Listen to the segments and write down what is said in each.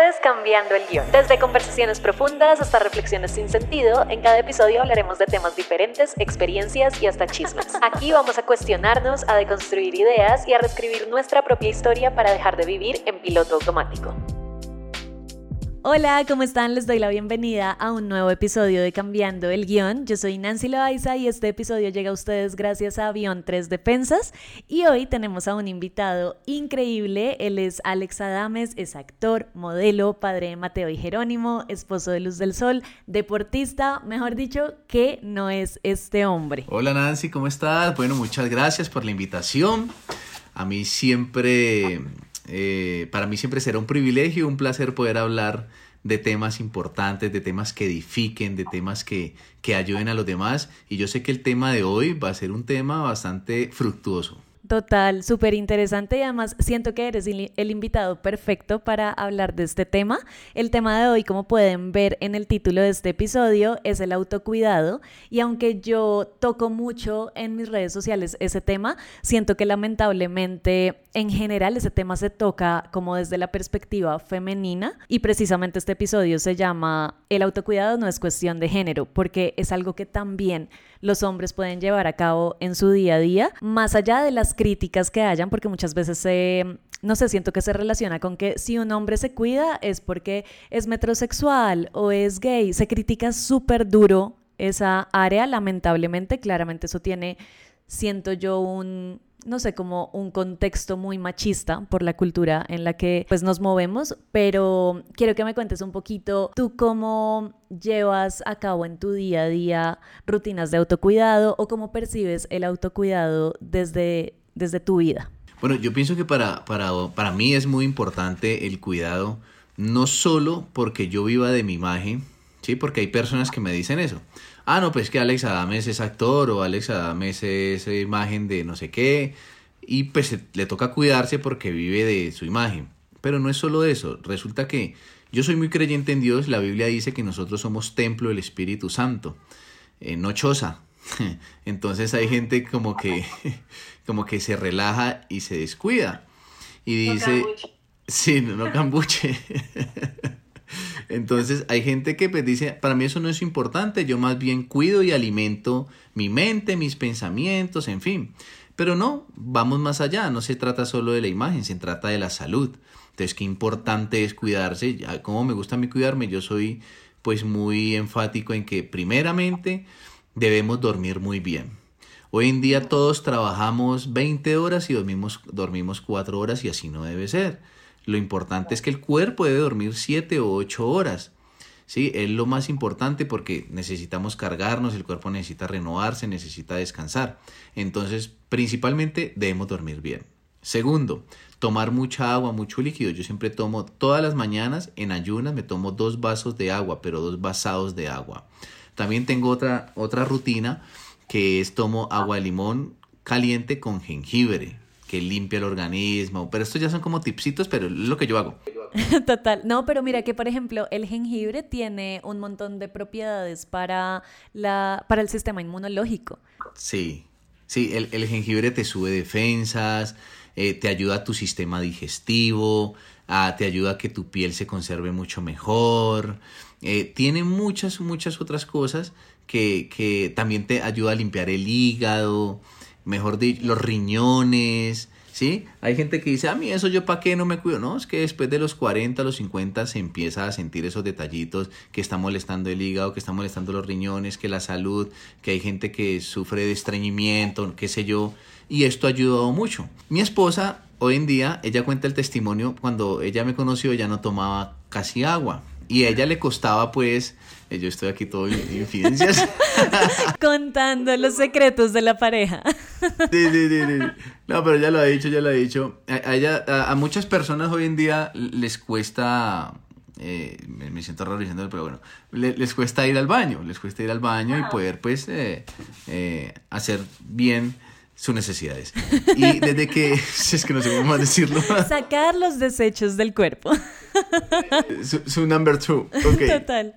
es Cambiando el Guión. Desde conversaciones profundas hasta reflexiones sin sentido, en cada episodio hablaremos de temas diferentes, experiencias y hasta chismes. Aquí vamos a cuestionarnos, a deconstruir ideas y a reescribir nuestra propia historia para dejar de vivir en piloto automático. Hola, ¿cómo están? Les doy la bienvenida a un nuevo episodio de Cambiando el Guión. Yo soy Nancy Loaiza y este episodio llega a ustedes gracias a Avión 3 Defensas. Y hoy tenemos a un invitado increíble. Él es Alex Adames, es actor, modelo, padre de Mateo y Jerónimo, esposo de Luz del Sol, deportista, mejor dicho, que no es este hombre. Hola Nancy, ¿cómo estás? Bueno, muchas gracias por la invitación. A mí siempre eh, para mí siempre será un privilegio, un placer poder hablar de temas importantes, de temas que edifiquen, de temas que, que ayuden a los demás. Y yo sé que el tema de hoy va a ser un tema bastante fructuoso. Total, súper interesante y además siento que eres el invitado perfecto para hablar de este tema. El tema de hoy, como pueden ver en el título de este episodio, es el autocuidado y aunque yo toco mucho en mis redes sociales ese tema, siento que lamentablemente en general ese tema se toca como desde la perspectiva femenina y precisamente este episodio se llama El autocuidado no es cuestión de género porque es algo que también los hombres pueden llevar a cabo en su día a día, más allá de las críticas que hayan, porque muchas veces se, no sé, siento que se relaciona con que si un hombre se cuida es porque es metrosexual o es gay, se critica súper duro esa área, lamentablemente, claramente eso tiene, siento yo, un no sé, como un contexto muy machista por la cultura en la que pues nos movemos, pero quiero que me cuentes un poquito tú cómo llevas a cabo en tu día a día rutinas de autocuidado o cómo percibes el autocuidado desde, desde tu vida. Bueno, yo pienso que para, para, para mí es muy importante el cuidado, no solo porque yo viva de mi imagen, ¿sí? Porque hay personas que me dicen eso ah, no, pues que Alex Adames es actor o Alex Adames es imagen de no sé qué, y pues le toca cuidarse porque vive de su imagen. Pero no es solo eso, resulta que yo soy muy creyente en Dios, la Biblia dice que nosotros somos templo del Espíritu Santo, eh, no choza. Entonces hay gente como que, como que se relaja y se descuida. Y dice, sí, no, no cambuche. Entonces hay gente que pues, dice, para mí eso no es importante, yo más bien cuido y alimento mi mente, mis pensamientos, en fin. Pero no, vamos más allá, no se trata solo de la imagen, se trata de la salud. Entonces, qué importante es cuidarse. Como me gusta a mí cuidarme, yo soy pues muy enfático en que primeramente debemos dormir muy bien. Hoy en día todos trabajamos 20 horas y dormimos, dormimos 4 horas y así no debe ser. Lo importante es que el cuerpo debe dormir 7 o 8 horas. ¿sí? Es lo más importante porque necesitamos cargarnos, el cuerpo necesita renovarse, necesita descansar. Entonces, principalmente debemos dormir bien. Segundo, tomar mucha agua, mucho líquido. Yo siempre tomo todas las mañanas en ayunas, me tomo dos vasos de agua, pero dos vasados de agua. También tengo otra, otra rutina que es tomo agua de limón caliente con jengibre que limpia el organismo, pero estos ya son como tipsitos, pero es lo que yo hago. Total, no, pero mira que por ejemplo el jengibre tiene un montón de propiedades para, la, para el sistema inmunológico. Sí, sí, el, jengibre te sube defensas, eh, te ayuda a tu sistema digestivo, te ayuda a que tu piel se conserve mucho mejor, eh, tiene muchas, muchas otras cosas que, que también te ayuda a limpiar el hígado, mejor dicho, los riñones, ¿sí? Hay gente que dice, a mí eso yo para qué no me cuido. No, es que después de los 40, los 50 se empieza a sentir esos detallitos que está molestando el hígado, que está molestando los riñones, que la salud, que hay gente que sufre de estreñimiento, qué sé yo. Y esto ha ayudado mucho. Mi esposa, hoy en día, ella cuenta el testimonio, cuando ella me conoció, ella no tomaba casi agua. Y a ella le costaba pues eh, yo estoy aquí todo infidencias. Contando los secretos de la pareja. Sí, sí, sí, No, pero ya lo ha dicho, ya lo ha dicho. A, ella, a, muchas personas hoy en día les cuesta, eh, me, siento raro diciéndolo, pero bueno, les cuesta ir al baño, les cuesta ir al baño y poder pues eh, hacer bien sus necesidades. Y desde que, es que no sé cómo más decirlo. Sacar los desechos del cuerpo. Su, number two. Total.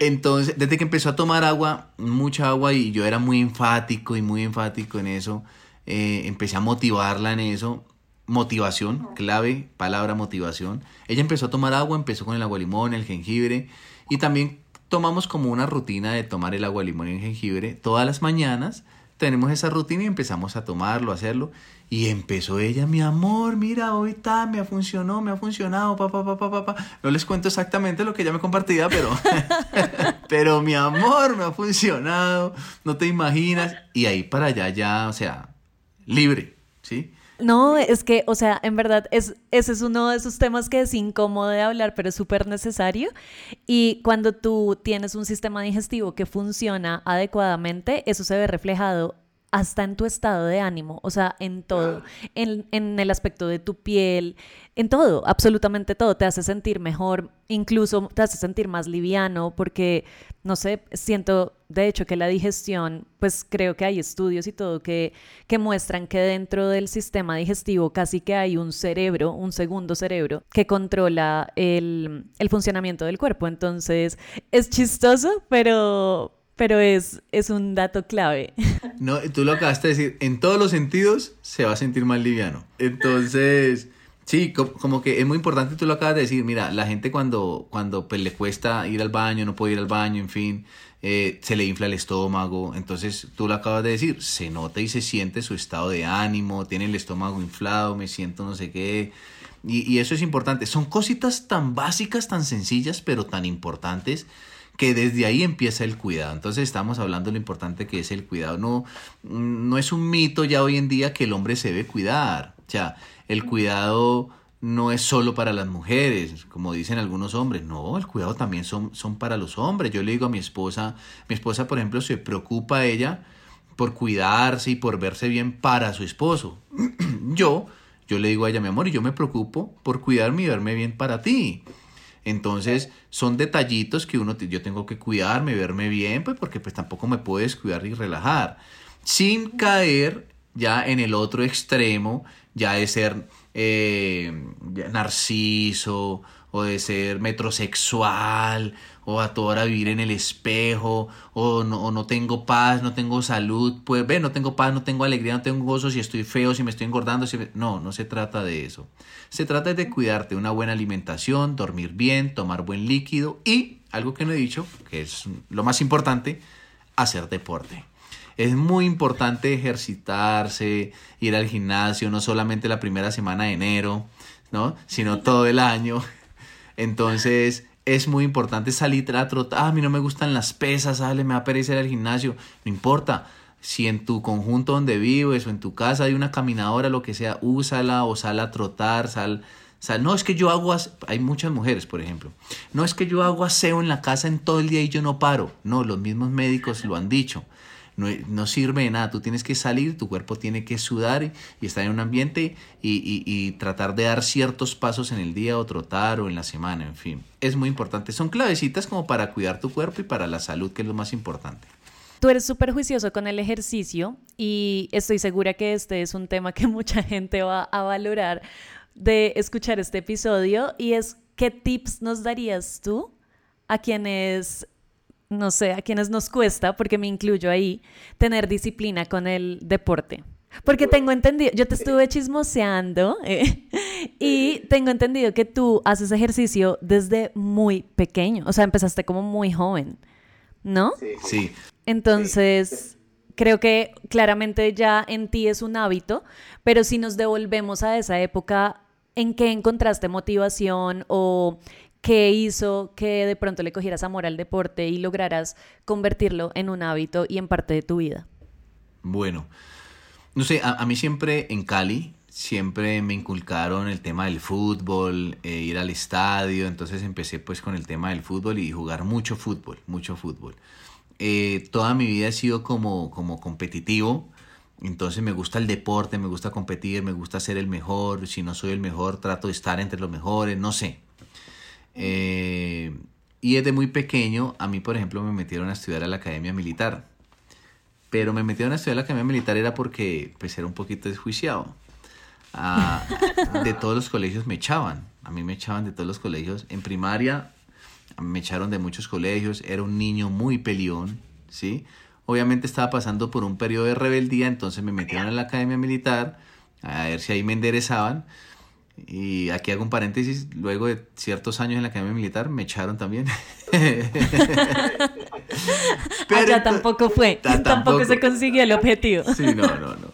Entonces, desde que empezó a tomar agua, mucha agua, y yo era muy enfático y muy enfático en eso, eh, empecé a motivarla en eso. motivación, clave, palabra motivación. Ella empezó a tomar agua, empezó con el agua limón, el jengibre y también tomamos como una rutina de tomar el agua limón y el jengibre todas las mañanas. Tenemos esa rutina y empezamos a tomarlo, a hacerlo. Y empezó ella, mi amor, mira, hoy está, me funcionó, me ha funcionado, papá, papá, papá. No les cuento exactamente lo que ella me compartía, pero, pero mi amor, me ha funcionado, no te imaginas. Y ahí para allá ya, o sea, libre, ¿sí? No, es que, o sea, en verdad, es, ese es uno de esos temas que es incómodo de hablar, pero es súper necesario. Y cuando tú tienes un sistema digestivo que funciona adecuadamente, eso se ve reflejado hasta en tu estado de ánimo, o sea, en todo, en, en, el aspecto de tu piel, en todo, absolutamente todo, te hace sentir mejor, incluso te hace sentir más liviano, porque, no sé, siento de hecho que la digestión, pues creo que hay estudios y todo que, que muestran que dentro del sistema digestivo casi que hay un cerebro, un segundo cerebro, que controla el, el funcionamiento del cuerpo, entonces es chistoso, pero pero es, es un dato clave. No, tú lo acabaste de decir, en todos los sentidos se va a sentir más liviano. Entonces, sí, como que es muy importante, tú lo acabas de decir, mira, la gente cuando, cuando pues, le cuesta ir al baño, no puede ir al baño, en fin, eh, se le infla el estómago, entonces tú lo acabas de decir, se nota y se siente su estado de ánimo, tiene el estómago inflado, me siento no sé qué, y, y eso es importante. Son cositas tan básicas, tan sencillas, pero tan importantes que desde ahí empieza el cuidado. Entonces estamos hablando de lo importante que es el cuidado. No, no es un mito ya hoy en día que el hombre se debe cuidar. O sea, el cuidado no es solo para las mujeres, como dicen algunos hombres. No, el cuidado también son, son para los hombres. Yo le digo a mi esposa, mi esposa, por ejemplo, se preocupa ella por cuidarse y por verse bien para su esposo. yo, yo le digo a ella, mi amor, y yo me preocupo por cuidarme y verme bien para ti. Entonces, son detallitos que uno, yo tengo que cuidarme, verme bien, pues porque pues tampoco me puedo descuidar y relajar, sin caer ya en el otro extremo, ya de ser eh, narciso o de ser metrosexual o a toda hora vivir en el espejo, o no, no tengo paz, no tengo salud, pues ve, no tengo paz, no tengo alegría, no tengo gozo, si estoy feo, si me estoy engordando, si no, no se trata de eso. Se trata de cuidarte, una buena alimentación, dormir bien, tomar buen líquido y, algo que no he dicho, que es lo más importante, hacer deporte. Es muy importante ejercitarse, ir al gimnasio, no solamente la primera semana de enero, ¿no? sino todo el año. Entonces, es muy importante salir a trotar. Ah, a mí no me gustan las pesas, sale, me va a perecer al gimnasio. No importa. Si en tu conjunto donde vives o en tu casa hay una caminadora, lo que sea, úsala o sal a trotar, sal, sal. No es que yo hago, hay muchas mujeres, por ejemplo. No es que yo hago aseo en la casa en todo el día y yo no paro. No, los mismos médicos lo han dicho no, sirve de nada. Tú tienes que salir, tu cuerpo tiene que sudar y, estar en un ambiente y, tratar de dar ciertos pasos en el día o trotar o en la semana, en fin. Es muy importante. Son clavecitas como para cuidar tu cuerpo y para la salud, que es lo más importante. Tú eres súper juicioso con el ejercicio y estoy segura que este es un tema que mucha gente va a valorar de escuchar este episodio y es qué tips nos darías tú a quienes no sé, a quienes nos cuesta, porque me incluyo ahí, tener disciplina con el deporte. Porque tengo entendido, yo te estuve chismoseando eh, y tengo entendido que tú haces ejercicio desde muy pequeño, o sea, empezaste como muy joven, ¿no? Sí. Entonces, creo que claramente ya en ti es un hábito, pero si nos devolvemos a esa época, ¿en qué encontraste motivación o ¿Qué hizo que de pronto le cogieras amor al deporte y lograras convertirlo en un hábito y en parte de tu vida? Bueno, no sé, a, mí siempre en Cali, siempre me inculcaron el tema del fútbol, eh, ir al estadio, entonces empecé pues con el tema del fútbol y jugar mucho fútbol, mucho fútbol. Eh, toda mi vida he sido como, como competitivo, entonces me gusta el deporte, me gusta competir, me gusta ser el mejor, si no soy el mejor trato de estar entre los mejores, no sé, eh, y desde muy pequeño, a mí, por ejemplo, me metieron a estudiar a la Academia Militar. Pero me metieron a estudiar a la Academia Militar era porque pues, era un poquito desjuiciado. Ah, de todos los colegios me echaban. A mí me echaban de todos los colegios. En primaria me echaron de muchos colegios. Era un niño muy pelión, ¿sí? Obviamente estaba pasando por un periodo de rebeldía, entonces me metieron a la Academia Militar a ver si ahí me enderezaban. Y aquí hago un paréntesis, luego de ciertos años en la Academia Militar me echaron también. Pero Allá tampoco fue, tampoco, se consiguió el objetivo. Sí, no, no, no.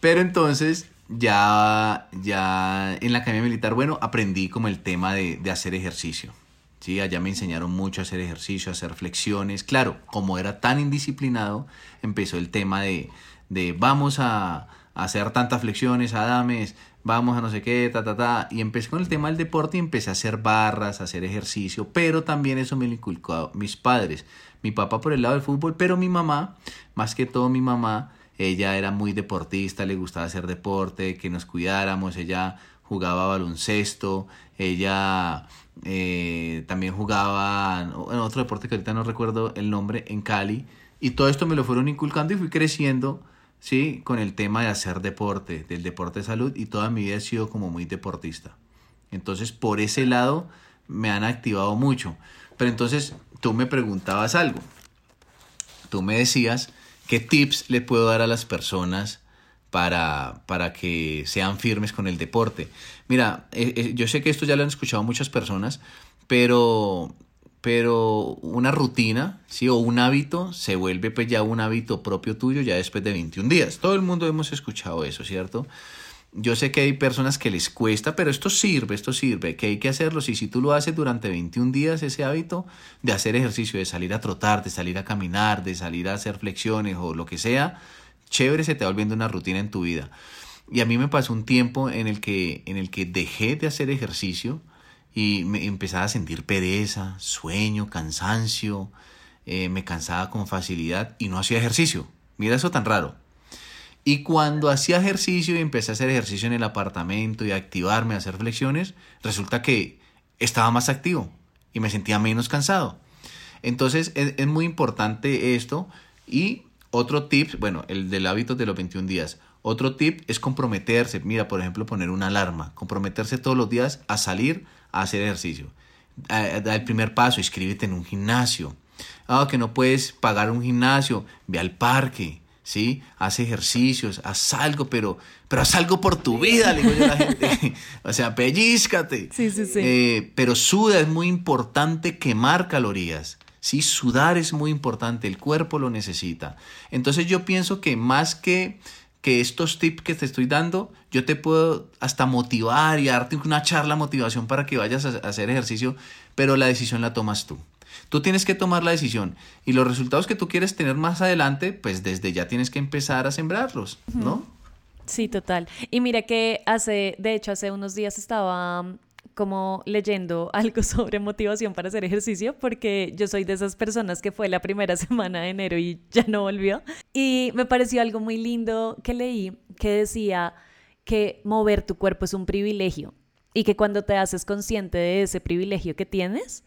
Pero entonces ya, ya en la Academia Militar, bueno, aprendí como el tema de, de hacer ejercicio. Sí, allá me enseñaron mucho a hacer ejercicio, a hacer flexiones. Claro, como era tan indisciplinado, empezó el tema de, de vamos a, hacer tantas flexiones, adames, vamos a no sé qué, ta, ta, ta. Y empecé con el tema del deporte y empecé a hacer barras, a hacer ejercicio, pero también eso me lo inculcó mis padres. Mi papá por el lado del fútbol, pero mi mamá, más que todo mi mamá, ella era muy deportista, le gustaba hacer deporte, que nos cuidáramos, ella jugaba baloncesto, ella eh, también jugaba en otro deporte que ahorita no recuerdo el nombre, en Cali, y todo esto me lo fueron inculcando y fui creciendo ¿sí? Con el tema de hacer deporte, del deporte de salud y toda mi vida he sido como muy deportista. Entonces, por ese lado me han activado mucho. Pero entonces, tú me preguntabas algo. Tú me decías, ¿qué tips le puedo dar a las personas para, para que sean firmes con el deporte? Mira, eh, eh, yo sé que esto ya lo han escuchado muchas personas, pero pero una rutina, ¿sí? O un hábito se vuelve pues ya un hábito propio tuyo ya después de 21 días. Todo el mundo hemos escuchado eso, ¿cierto? Yo sé que hay personas que les cuesta, pero esto sirve, esto sirve, que hay que hacerlo. Y si tú lo haces durante 21 días, ese hábito de hacer ejercicio, de salir a trotar, de salir a caminar, de salir a hacer flexiones o lo que sea, chévere, se te va volviendo una rutina en tu vida. Y a mí me pasó un tiempo en el que, en el que dejé de hacer ejercicio, y me empezaba a sentir pereza, sueño, cansancio, eh, me cansaba con facilidad y no hacía ejercicio. Mira eso tan raro. Y cuando hacía ejercicio y empecé a hacer ejercicio en el apartamento y a activarme, a hacer flexiones, resulta que estaba más activo y me sentía menos cansado. Entonces es, muy importante esto. Y otro tip, bueno, el del hábito de los 21 días. Otro tip es comprometerse. Mira, por ejemplo, poner una alarma. Comprometerse todos los días a salir a hacer ejercicio. Da el primer paso, inscríbete en un gimnasio. Ah, que no puedes pagar un gimnasio, ve al parque, ¿sí? Haz ejercicios, haz algo, pero, pero haz algo por tu vida, le digo yo a la gente. o sea, pellizcate. Sí, sí, sí. Eh, pero suda, es muy importante quemar calorías. Sí, sudar es muy importante, el cuerpo lo necesita. Entonces yo pienso que más que que estos tips que te estoy dando, yo te puedo hasta motivar y darte una charla motivación para que vayas a hacer ejercicio, pero la decisión la tomas tú. Tú tienes que tomar la decisión y los resultados que tú quieres tener más adelante, pues desde ya tienes que empezar a sembrarlos, ¿no? Sí, total. Y mira que hace, de hecho, hace unos días estaba como leyendo algo sobre motivación para hacer ejercicio, porque yo soy de esas personas que fue la primera semana de enero y ya no volvió. Y me pareció algo muy lindo que leí que decía que mover tu cuerpo es un privilegio y que cuando te haces consciente de ese privilegio que tienes,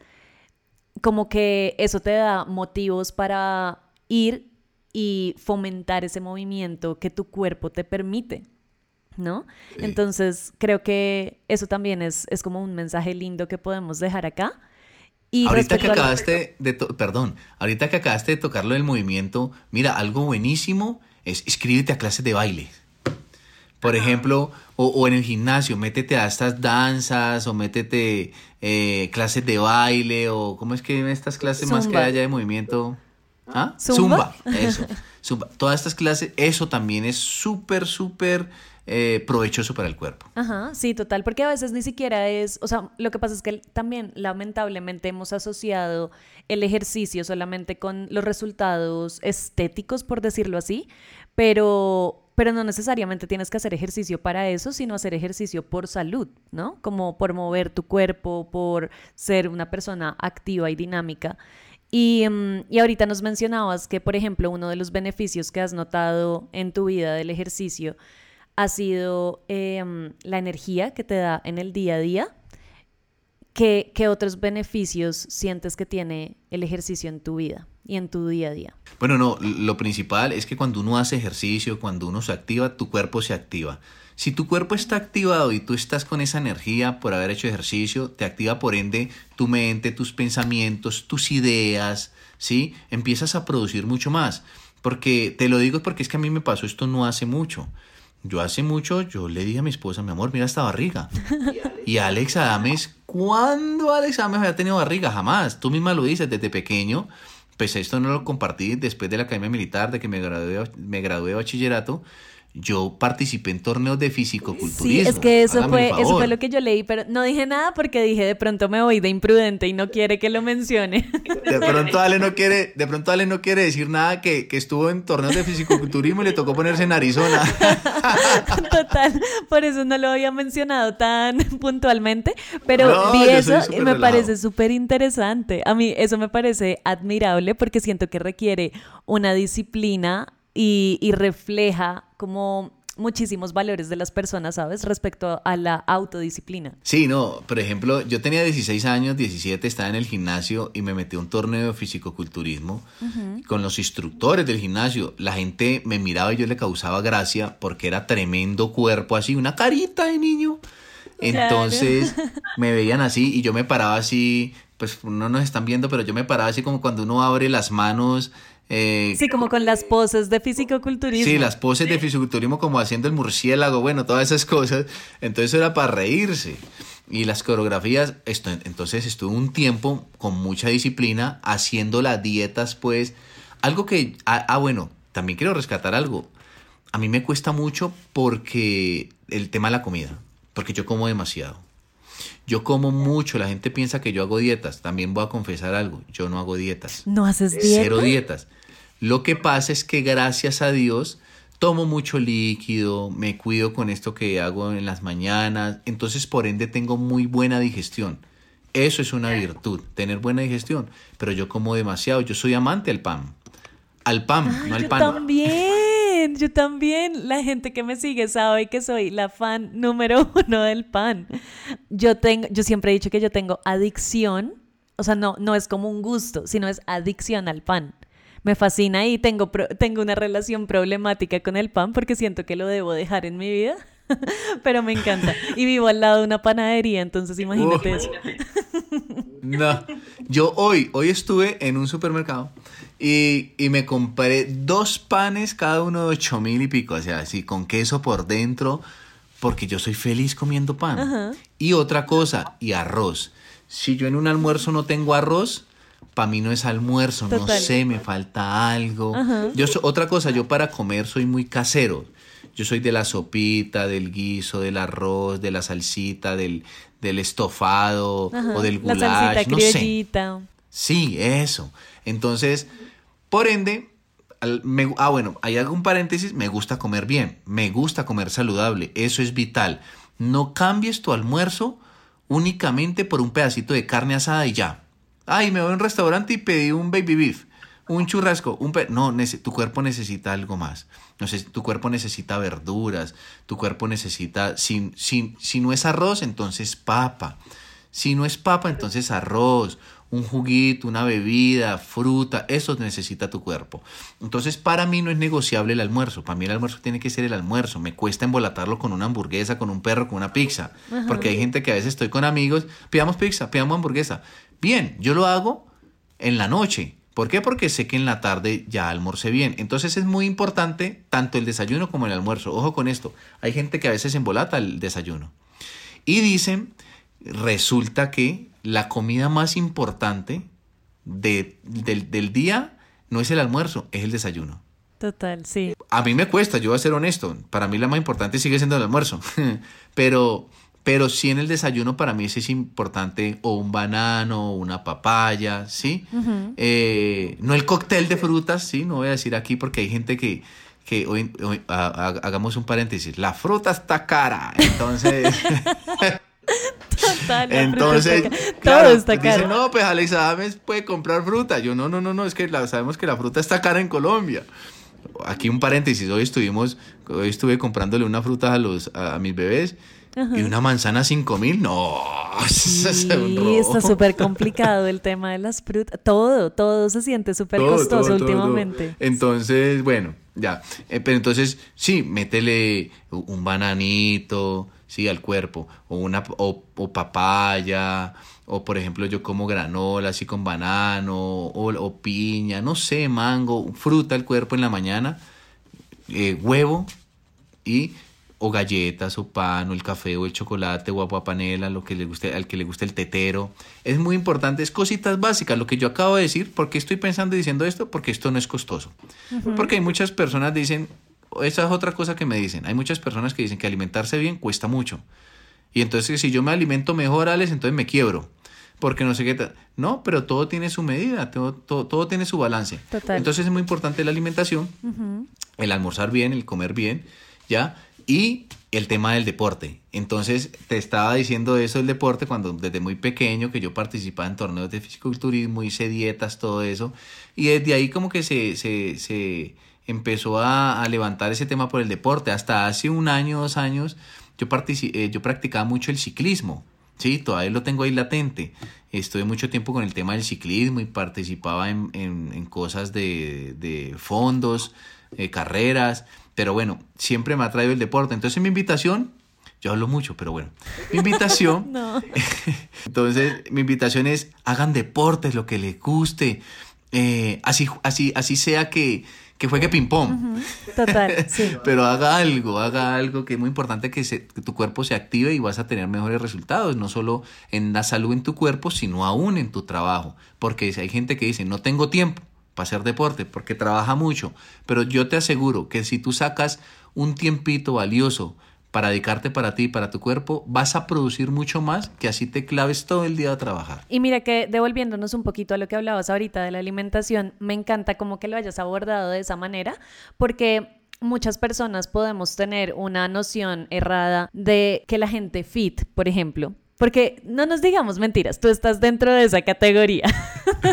como que eso te da motivos para ir y fomentar ese movimiento que tu cuerpo te permite. ¿No? Entonces, creo que eso también es, es como un mensaje lindo que podemos dejar acá. Y ahorita que acabaste de, perdón, ahorita que acabaste de tocarlo del movimiento, mira, algo buenísimo es inscríbete a clases de baile. Por ejemplo, o, en el gimnasio, métete a estas danzas o métete eh, clases de baile o ¿cómo es que estas clases más que haya de movimiento? ¿Ah? Zumba, eso. Zumba. Todas estas clases, eso también es súper, súper eh, provechoso para el cuerpo. Ajá, sí, total, porque a veces ni siquiera es, o sea, lo que pasa es que también lamentablemente hemos asociado el ejercicio solamente con los resultados estéticos, por decirlo así, pero, pero no necesariamente tienes que hacer ejercicio para eso, sino hacer ejercicio por salud, ¿no? Como por mover tu cuerpo, por ser una persona activa y dinámica. Y, mm, y, ahorita nos mencionabas que, por ejemplo, uno de los beneficios que has notado en tu vida del ejercicio ha sido em, la energía que te da en el día a día. ¿Qué, ¿Qué, otros beneficios sientes que tiene el ejercicio en tu vida y en tu día a día? Bueno, no, lo principal es que cuando uno hace ejercicio, cuando uno se activa, tu cuerpo se activa. Si tu cuerpo está activado y tú estás con esa energía por haber hecho ejercicio, te activa por ende tu mente, tus pensamientos, tus ideas, ¿sí? Empiezas a producir mucho más. Porque te lo digo porque es que a mí me pasó esto no hace mucho. Yo hace mucho, yo le dije a mi esposa, mi amor, mira esta barriga. Y Alex Adames, ¿cuándo Alex Adames había tenido barriga? Jamás. Tú misma lo dices desde pequeño. Pues esto no lo compartí después de la Academia Militar, de que me gradué, me gradué de bachillerato yo participé en torneos de fisicoculturismo. Sí, es que eso fue, eso fue lo que yo leí, pero no dije nada porque dije de pronto me voy de imprudente y no quiere que lo mencione. De pronto Ale no quiere, de pronto Ale no quiere decir nada que, que estuvo en torneos de fisicoculturismo y le tocó ponerse en Arizona. Total, por eso no lo había mencionado tan puntualmente, pero vi eso y me parece súper interesante. A mí eso me parece admirable porque siento que requiere una disciplina y, refleja como muchísimos valores de las personas, ¿sabes? Respecto a la autodisciplina. Sí, no, por ejemplo, yo tenía 16 años, 17, estaba en el gimnasio y me metí a un torneo de fisicoculturismo con los instructores del gimnasio. La gente me miraba y yo le causaba gracia porque era tremendo cuerpo, así, una carita de niño. Entonces me veían así y yo me paraba así, pues no nos están viendo, pero yo me paraba así como cuando uno abre las manos eh, sí, como con las poses de fisicoculturismo. Sí, las poses de fisicoculturismo como haciendo el murciélago, bueno, todas esas cosas. Entonces era para reírse. Y las coreografías, esto, entonces estuve un tiempo con mucha disciplina haciendo las dietas, pues, algo que, ah, ah, bueno, también quiero rescatar algo. A mí me cuesta mucho porque el tema de la comida, porque yo como demasiado. Yo como mucho, la gente piensa que yo hago dietas. También voy a confesar algo, yo no hago dietas. ¿No haces dietas? Cero dietas. Lo que pasa es que gracias a Dios tomo mucho líquido, me cuido con esto que hago en las mañanas, entonces por ende tengo muy buena digestión. Eso es una virtud, tener buena digestión, pero yo como demasiado, yo soy amante al pan. Al pan, no al yo pan. También, yo también. La gente que me sigue sabe que soy la fan número uno del pan. Yo tengo, yo siempre he dicho que yo tengo adicción, o sea, no, no es como un gusto, sino es adicción al pan me fascina y tengo, tengo una relación problemática con el pan porque siento que lo debo dejar en mi vida. Pero me encanta. Y vivo al lado de una panadería, entonces imagínate eso. No. Yo hoy, hoy estuve en un supermercado y, me compré dos panes, cada uno de ocho mil y pico, o sea, así con queso por dentro, porque yo soy feliz comiendo pan. Y otra cosa, y arroz. Si yo en un almuerzo no tengo arroz, para mí no es almuerzo, no sé, me falta algo. Yo otra cosa, yo para comer soy muy casero. Yo soy de la sopita, del guiso, del arroz, de la salsita, del, del estofado o del goulash, la salsita no sé. Sí, eso. Entonces, por ende, me, ah, bueno, hay algún paréntesis, me gusta comer bien, me gusta comer saludable, eso es vital. No cambies tu almuerzo únicamente por un pedacito de carne asada y ya. Ay, me voy a un restaurante y pedí un baby beef, un churrasco, un no, tu cuerpo necesita algo más. No sé, tu cuerpo necesita verduras, tu cuerpo necesita, si, si no es arroz, entonces papa. Si no es papa, entonces arroz, un juguito, una bebida, fruta, eso necesita tu cuerpo. Entonces, para mí no es negociable el almuerzo. Para mí el almuerzo tiene que ser el almuerzo. Me cuesta embolatarlo con una hamburguesa, con un perro, con una pizza. Porque hay gente que a veces estoy con amigos, pidamos pizza, pidamos hamburguesa. Bien, yo lo hago en la noche. ¿Por qué? Porque sé que en la tarde ya almorcé bien. Entonces es muy importante tanto el desayuno como el almuerzo. Ojo con esto. Hay gente que a veces embolata el desayuno. Y dicen, resulta que la comida más importante del, del día no es el almuerzo, es el desayuno. Total, sí. A mí me cuesta, yo voy a ser honesto. Para mí la más importante sigue siendo el almuerzo. Pero pero sí en el desayuno para mí es importante o un banano o una papaya, ¿sí? Eh, no el cóctel de frutas, ¿sí? No voy a decir aquí porque hay gente que, que hoy, hagamos un paréntesis, la fruta está cara, entonces... Total, entonces, todo está caro. Dice, no, pues Alex Adames puede comprar fruta. Yo, no, no, no, no, es que sabemos que la fruta está cara en Colombia. Aquí un paréntesis, hoy estuvimos, hoy estuve comprándole una fruta a los a mis bebés ¿Y una manzana cinco mil? No, sí, está súper complicado el tema de las frutas. Todo, todo se siente súper costoso últimamente. Entonces, bueno, ya. Eh, pero entonces, sí, métele un bananito, sí, al cuerpo. O una o, papaya. O por ejemplo, yo como granola así con banano. O, piña, no sé, mango, fruta al cuerpo en la mañana. Eh, huevo y o galletas, o pan, o el café, o el chocolate, o agua panela, lo que le guste, al que le guste el tetero. Es muy importante, es cositas básicas, lo que yo acabo de decir, porque estoy pensando y diciendo esto, porque esto no es costoso. Porque hay muchas personas dicen, esa es otra cosa que me dicen, hay muchas personas que dicen que alimentarse bien cuesta mucho. Y entonces si yo me alimento mejor, Alex, entonces me quiebro. Porque no sé qué No, pero todo tiene su medida, todo, todo, tiene su balance. Entonces es muy importante la alimentación, el almorzar bien, el comer bien, ¿ya? Y el tema del deporte. Entonces, te estaba diciendo eso del deporte cuando desde muy pequeño que yo participaba en torneos de fisiculturismo, hice dietas, todo eso. Y desde ahí como que se, se, se empezó a, levantar ese tema por el deporte. Hasta hace un año, dos años, yo, eh, yo practicaba mucho el ciclismo. Sí, todavía lo tengo ahí latente. Estuve mucho tiempo con el tema del ciclismo y participaba en, en, cosas de, de fondos, eh, carreras. Pero bueno, siempre me ha traído el deporte. Entonces mi invitación, yo hablo mucho, pero bueno, mi invitación, entonces mi invitación es hagan deportes, lo que les guste, eh, así, así, así sea que, que juegue ping-pong. Total, sí. Pero haga algo, haga algo que es muy importante que, que, tu cuerpo se active y vas a tener mejores resultados, no solo en la salud en tu cuerpo, sino aún en tu trabajo. Porque hay gente que dice, no tengo tiempo para hacer deporte, porque trabaja mucho. Pero yo te aseguro que si tú sacas un tiempito valioso para dedicarte para ti, para tu cuerpo, vas a producir mucho más que así te claves todo el día a trabajar. Y mira que devolviéndonos un poquito a lo que hablabas ahorita de la alimentación, me encanta como que lo hayas abordado de esa manera, porque muchas personas podemos tener una noción errada de que la gente fit, por ejemplo, porque no nos digamos mentiras, tú estás dentro de esa categoría.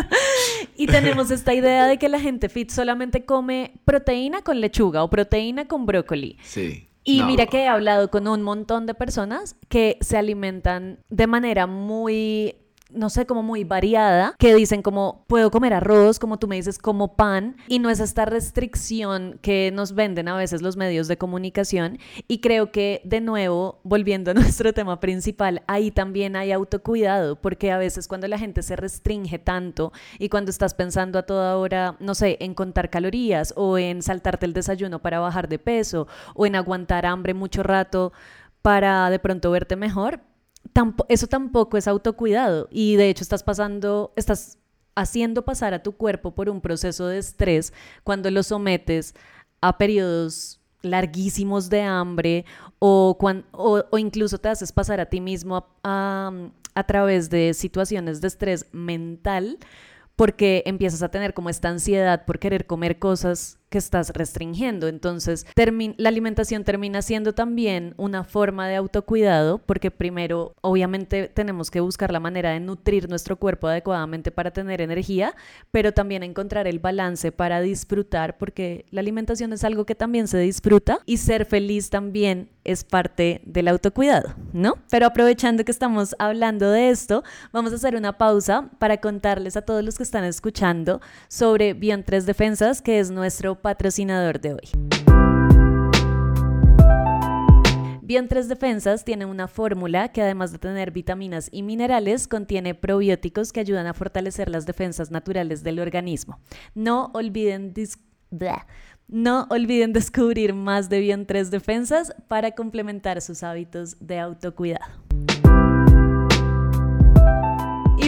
y tenemos esta idea de que la gente fit solamente come proteína con lechuga o proteína con brócoli. Sí. Y mira que he hablado con un montón de personas que se alimentan de manera muy no sé, como muy variada, que dicen como puedo comer arroz, como tú me dices, como pan, y no es esta restricción que nos venden a veces los medios de comunicación. Y creo que, de nuevo, volviendo a nuestro tema principal, ahí también hay autocuidado, porque a veces cuando la gente se restringe tanto y cuando estás pensando a toda hora, no sé, en contar calorías o en saltarte el desayuno para bajar de peso o en aguantar hambre mucho rato para de pronto verte mejor, eso tampoco es autocuidado. Y de hecho estás pasando, estás haciendo pasar a tu cuerpo por un proceso de estrés cuando lo sometes a periodos larguísimos de hambre o, o, incluso te haces pasar a ti mismo a, a través de situaciones de estrés mental porque empiezas a tener como esta ansiedad por querer comer cosas que estás restringiendo. Entonces, la alimentación termina siendo también una forma de autocuidado, porque primero, obviamente, tenemos que buscar la manera de nutrir nuestro cuerpo adecuadamente para tener energía, pero también encontrar el balance para disfrutar, porque la alimentación es algo que también se disfruta y ser feliz también es parte del autocuidado, ¿no? Pero aprovechando que estamos hablando de esto, vamos a hacer una pausa para contarles a todos los que están escuchando sobre Bion 3 Defensas, que es nuestro patrocinador de hoy. Bien Defensas tiene una fórmula que además de tener vitaminas y minerales, contiene probióticos que ayudan a fortalecer las defensas naturales del organismo. No olviden, no olviden descubrir más de Bien Defensas para complementar sus hábitos de autocuidado.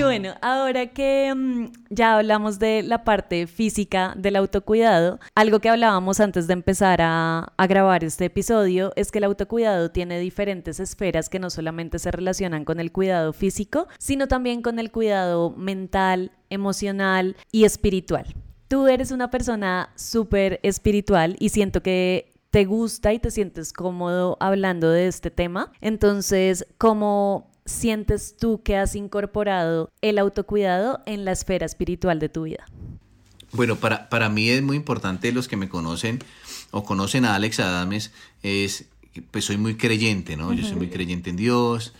Y bueno, ahora que mm, ya hablamos de la parte física del autocuidado, algo que hablábamos antes de empezar a, a, grabar este episodio es que el autocuidado tiene diferentes esferas que no solamente se relacionan con el cuidado físico, sino también con el cuidado mental, emocional y espiritual. Tú eres una persona súper espiritual y siento que te gusta y te sientes cómodo hablando de este tema. Entonces, ¿cómo sientes tú que has incorporado el autocuidado en la esfera espiritual de tu vida? Bueno, para, para mí es muy importante, los que me conocen o conocen a Alex Adames, es, pues soy muy creyente, ¿no? Yo soy muy creyente en Dios,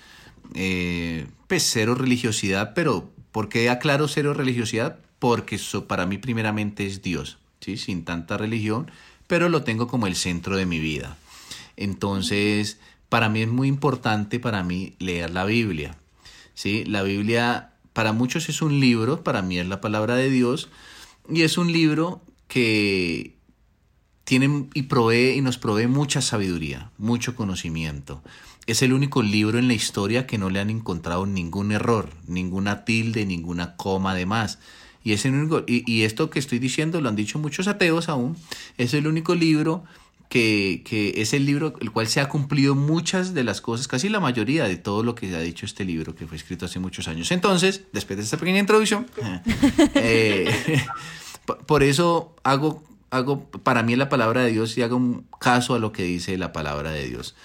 eh, pues cero religiosidad, pero ¿por qué aclaro cero religiosidad? Porque eso para mí primeramente es Dios, ¿sí? Sin tanta religión, pero lo tengo como el centro de mi vida. Entonces, para mí es muy importante para mí leer la Biblia. ¿sí? La Biblia para muchos es un libro, para mí es la palabra de Dios, y es un libro que tiene y provee y nos provee mucha sabiduría, mucho conocimiento. Es el único libro en la historia que no le han encontrado ningún error, ninguna tilde, ninguna coma de más. Y, es el único, y, esto que estoy diciendo lo han dicho muchos ateos aún, es el único libro que, que, es el libro el cual se ha cumplido muchas de las cosas, casi la mayoría de todo lo que se ha dicho este libro que fue escrito hace muchos años. Entonces, después de esta pequeña introducción, eh, por eso hago, hago, para mí la palabra de Dios y hago un caso a lo que dice la palabra de Dios.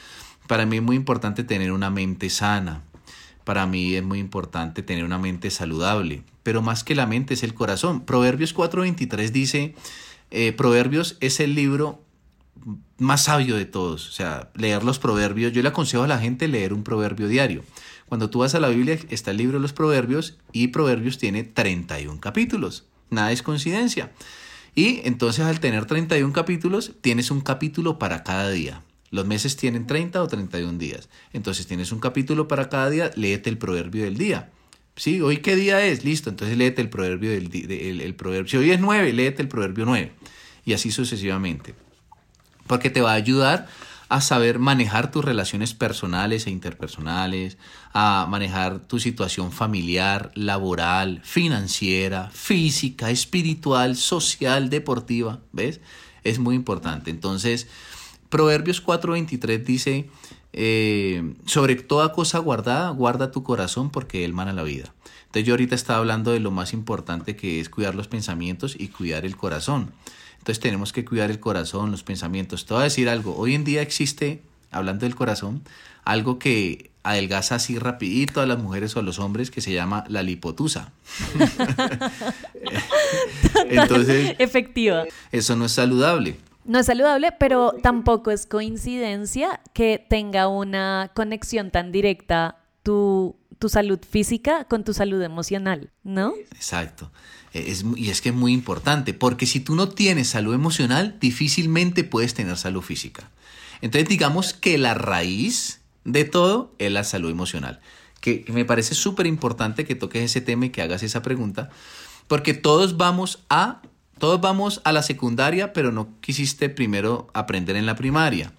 Para mí es muy importante tener una mente sana. Para mí es muy importante tener una mente saludable. Pero más que la mente es el corazón. Proverbios 4:23 dice, eh, Proverbios es el libro más sabio de todos. O sea, leer los proverbios. Yo le aconsejo a la gente leer un proverbio diario. Cuando tú vas a la Biblia está el libro de los proverbios y proverbios tiene 31 capítulos. Nada es coincidencia. Y entonces al tener 31 capítulos, tienes un capítulo para cada día. Los meses tienen 30 o 31 días. Entonces tienes un capítulo para cada día, léete el proverbio del día. Sí, hoy qué día es, listo, entonces léete el proverbio del el, proverbio. Si hoy es 9, léete el proverbio 9. Y así sucesivamente. Porque te va a ayudar a saber manejar tus relaciones personales e interpersonales, a manejar tu situación familiar, laboral, financiera, física, espiritual, social, deportiva, ¿ves? Es muy importante. Entonces, Proverbios 4:23 dice, eh, sobre toda cosa guardada, guarda tu corazón porque él mana la vida. Entonces yo ahorita estaba hablando de lo más importante que es cuidar los pensamientos y cuidar el corazón. Entonces tenemos que cuidar el corazón, los pensamientos. Te voy a decir algo, hoy en día existe, hablando del corazón, algo que adelgaza así rapidito a las mujeres o a los hombres que se llama la lipotusa. Entonces, efectiva. Eso no es saludable. No es saludable, pero tampoco es coincidencia que tenga una conexión tan directa tu, tu salud física con tu salud emocional, ¿no? Exacto. E, es, y es que es muy importante, porque si tú no tienes salud emocional, difícilmente puedes tener salud física. Entonces digamos que la raíz de todo es la salud emocional. Que me parece súper importante que toques ese tema y que hagas esa pregunta, porque todos vamos a todos vamos a la secundaria, pero no quisiste primero aprender en la primaria.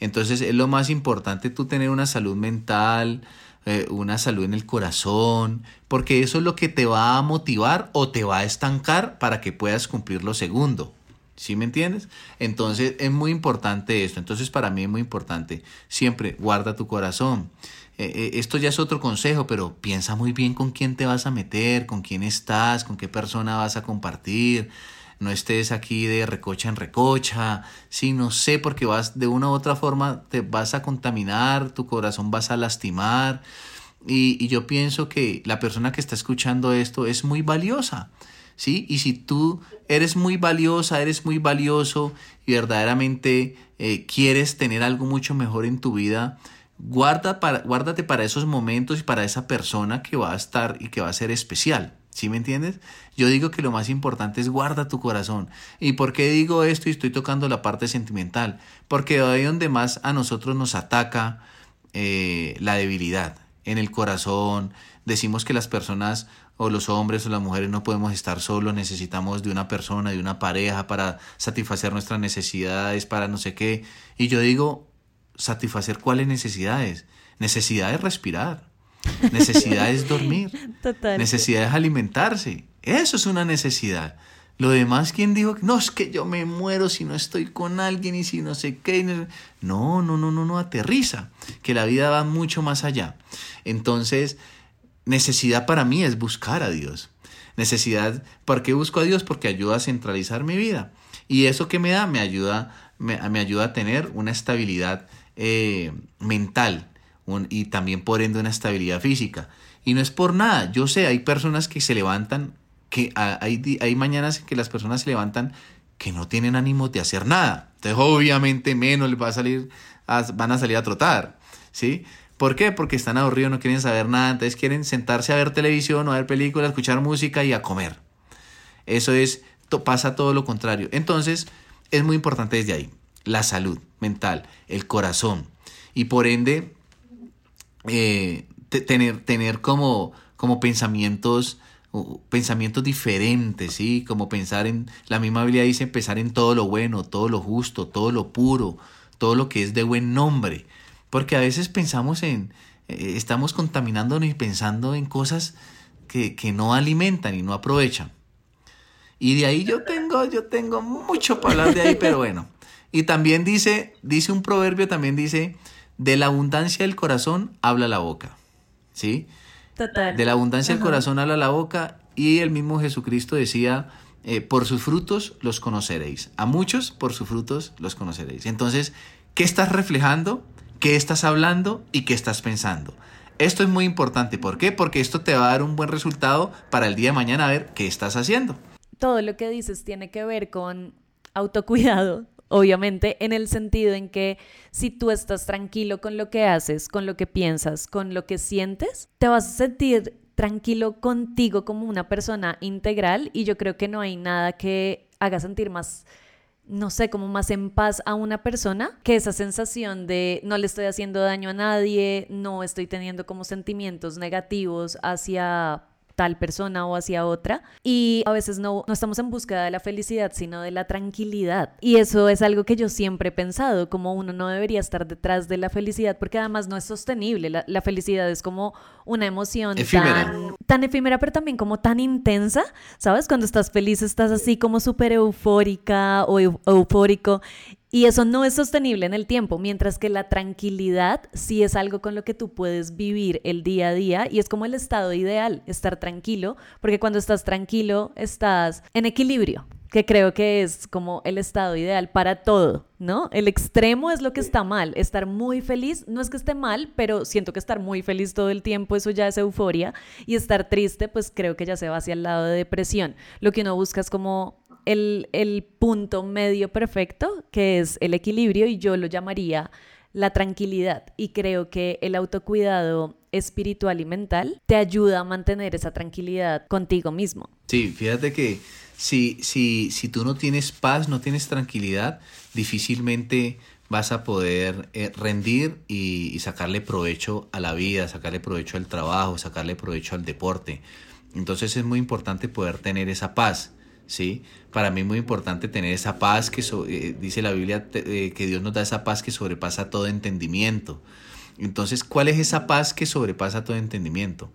Entonces es lo más importante tú tener una salud mental, eh, una salud en el corazón, porque eso es lo que te va a motivar o te va a estancar para que puedas cumplir lo segundo. ¿Sí me entiendes? Entonces es muy importante esto. Entonces para mí es muy importante. Siempre guarda tu corazón. Eh, eh, esto ya es otro consejo, pero piensa muy bien con quién te vas a meter, con quién estás, con qué persona vas a compartir no estés aquí de recocha en recocha, sí, no sé, porque vas de una u otra forma, te vas a contaminar, tu corazón vas a lastimar. Y, y yo pienso que la persona que está escuchando esto es muy valiosa. ¿Sí? Y si tú eres muy valiosa, eres muy valioso y verdaderamente eh, quieres tener algo mucho mejor en tu vida, guarda para, guárdate para esos momentos y para esa persona que va a estar y que va a ser especial. ¿Sí me entiendes? Yo digo que lo más importante es guarda tu corazón. ¿Y por qué digo esto y estoy tocando la parte sentimental? Porque ahí donde más a nosotros nos ataca eh, la debilidad. En el corazón, decimos que las personas o los hombres o las mujeres no podemos estar solos, necesitamos de una persona, de una pareja para satisfacer nuestras necesidades, para no sé qué. Y yo digo, satisfacer cuáles necesidades? Necesidades respirar Necesidad es dormir. Necesidad es alimentarse. Eso es una necesidad. Lo demás, ¿quién dijo? No, es que yo me muero si no estoy con alguien y si no sé qué. No, no, no, no, no, aterriza. Que la vida va mucho más allá. Entonces, necesidad para mí es buscar a Dios. Necesidad, ¿por qué busco a Dios? Porque ayuda a centralizar mi vida. Y eso que me da, me ayuda, me, ayuda a tener una estabilidad eh, mental y también por ende una estabilidad física. Y no es por nada, yo sé, hay personas que se levantan, que hay, hay mañanas que las personas se levantan que no tienen ánimo de hacer nada. Entonces obviamente menos les va a salir, van a salir a trotar, ¿sí? ¿Por qué? Porque están aburridos, no quieren saber nada, entonces quieren sentarse a ver televisión o a ver películas, escuchar música y a comer. Eso es, pasa todo lo contrario. Entonces, es muy importante desde ahí, la salud mental, el corazón. Y por ende, eh, tener, tener como, como pensamientos pensamientos diferentes, ¿sí? Como pensar en, la misma Biblia dice, pensar en todo lo bueno, todo lo justo, todo lo puro, todo lo que es de buen nombre. Porque a veces pensamos en, eh, estamos contaminándonos y pensando en cosas que, que no alimentan y no aprovechan. Y de ahí yo tengo, yo tengo mucho para hablar de ahí, pero bueno. Y también dice, dice un proverbio, también dice, de la abundancia del corazón habla la boca. ¿Sí? Total. De la abundancia del corazón habla la boca y el mismo Jesucristo decía, eh, por sus frutos los conoceréis. A muchos por sus frutos los conoceréis. Entonces, ¿qué estás reflejando? ¿Qué estás hablando? ¿Y qué estás pensando? Esto es muy importante. ¿Por qué? Porque esto te va a dar un buen resultado para el día de mañana a ver qué estás haciendo. Todo lo que dices tiene que ver con autocuidado, obviamente, en el sentido en que si tú estás tranquilo con lo que haces, con lo que piensas, con lo que sientes, te vas a sentir tranquilo contigo como una persona integral y yo creo que no hay nada que haga sentir más no sé, como más en paz a una persona que esa sensación de no le estoy haciendo daño a nadie, no estoy teniendo como sentimientos negativos hacia tal persona o hacia otra. Y a veces no, no estamos en búsqueda de la felicidad sino de la tranquilidad. Y eso es algo que yo siempre he pensado como uno no debería estar detrás de la felicidad porque además no es sostenible. La, la felicidad es como una emoción tan, tan efímera pero también como tan intensa sabes cuando estás feliz estás así como súper eufórica o eufórico y eso no es sostenible en el tiempo, mientras que la tranquilidad sí es algo con lo que tú puedes vivir el día a día y es como el estado ideal, estar tranquilo, porque cuando estás tranquilo estás en equilibrio, que creo que es como el estado ideal para todo, ¿no? El extremo es lo que está mal, estar muy feliz, no es que esté mal, pero siento que estar muy feliz todo el tiempo, eso ya es euforia, y estar triste, pues creo que ya se va hacia el lado de depresión. Lo que uno busca es como el, punto medio perfecto, que es el equilibrio, y yo lo llamaría la tranquilidad. Y creo que el autocuidado espiritual y mental te ayuda a mantener esa tranquilidad contigo mismo. Sí, fíjate que si, si, si tú no tienes paz, no tienes tranquilidad, difícilmente vas a poder eh, rendir y, y, sacarle provecho a la vida, sacarle provecho al trabajo, sacarle provecho al deporte. Entonces es muy importante poder tener esa paz. ¿Sí? Para mí es muy importante tener esa paz que eh, dice la Biblia eh, que Dios nos da esa paz que sobrepasa todo entendimiento. Entonces, ¿cuál es esa paz que sobrepasa todo entendimiento?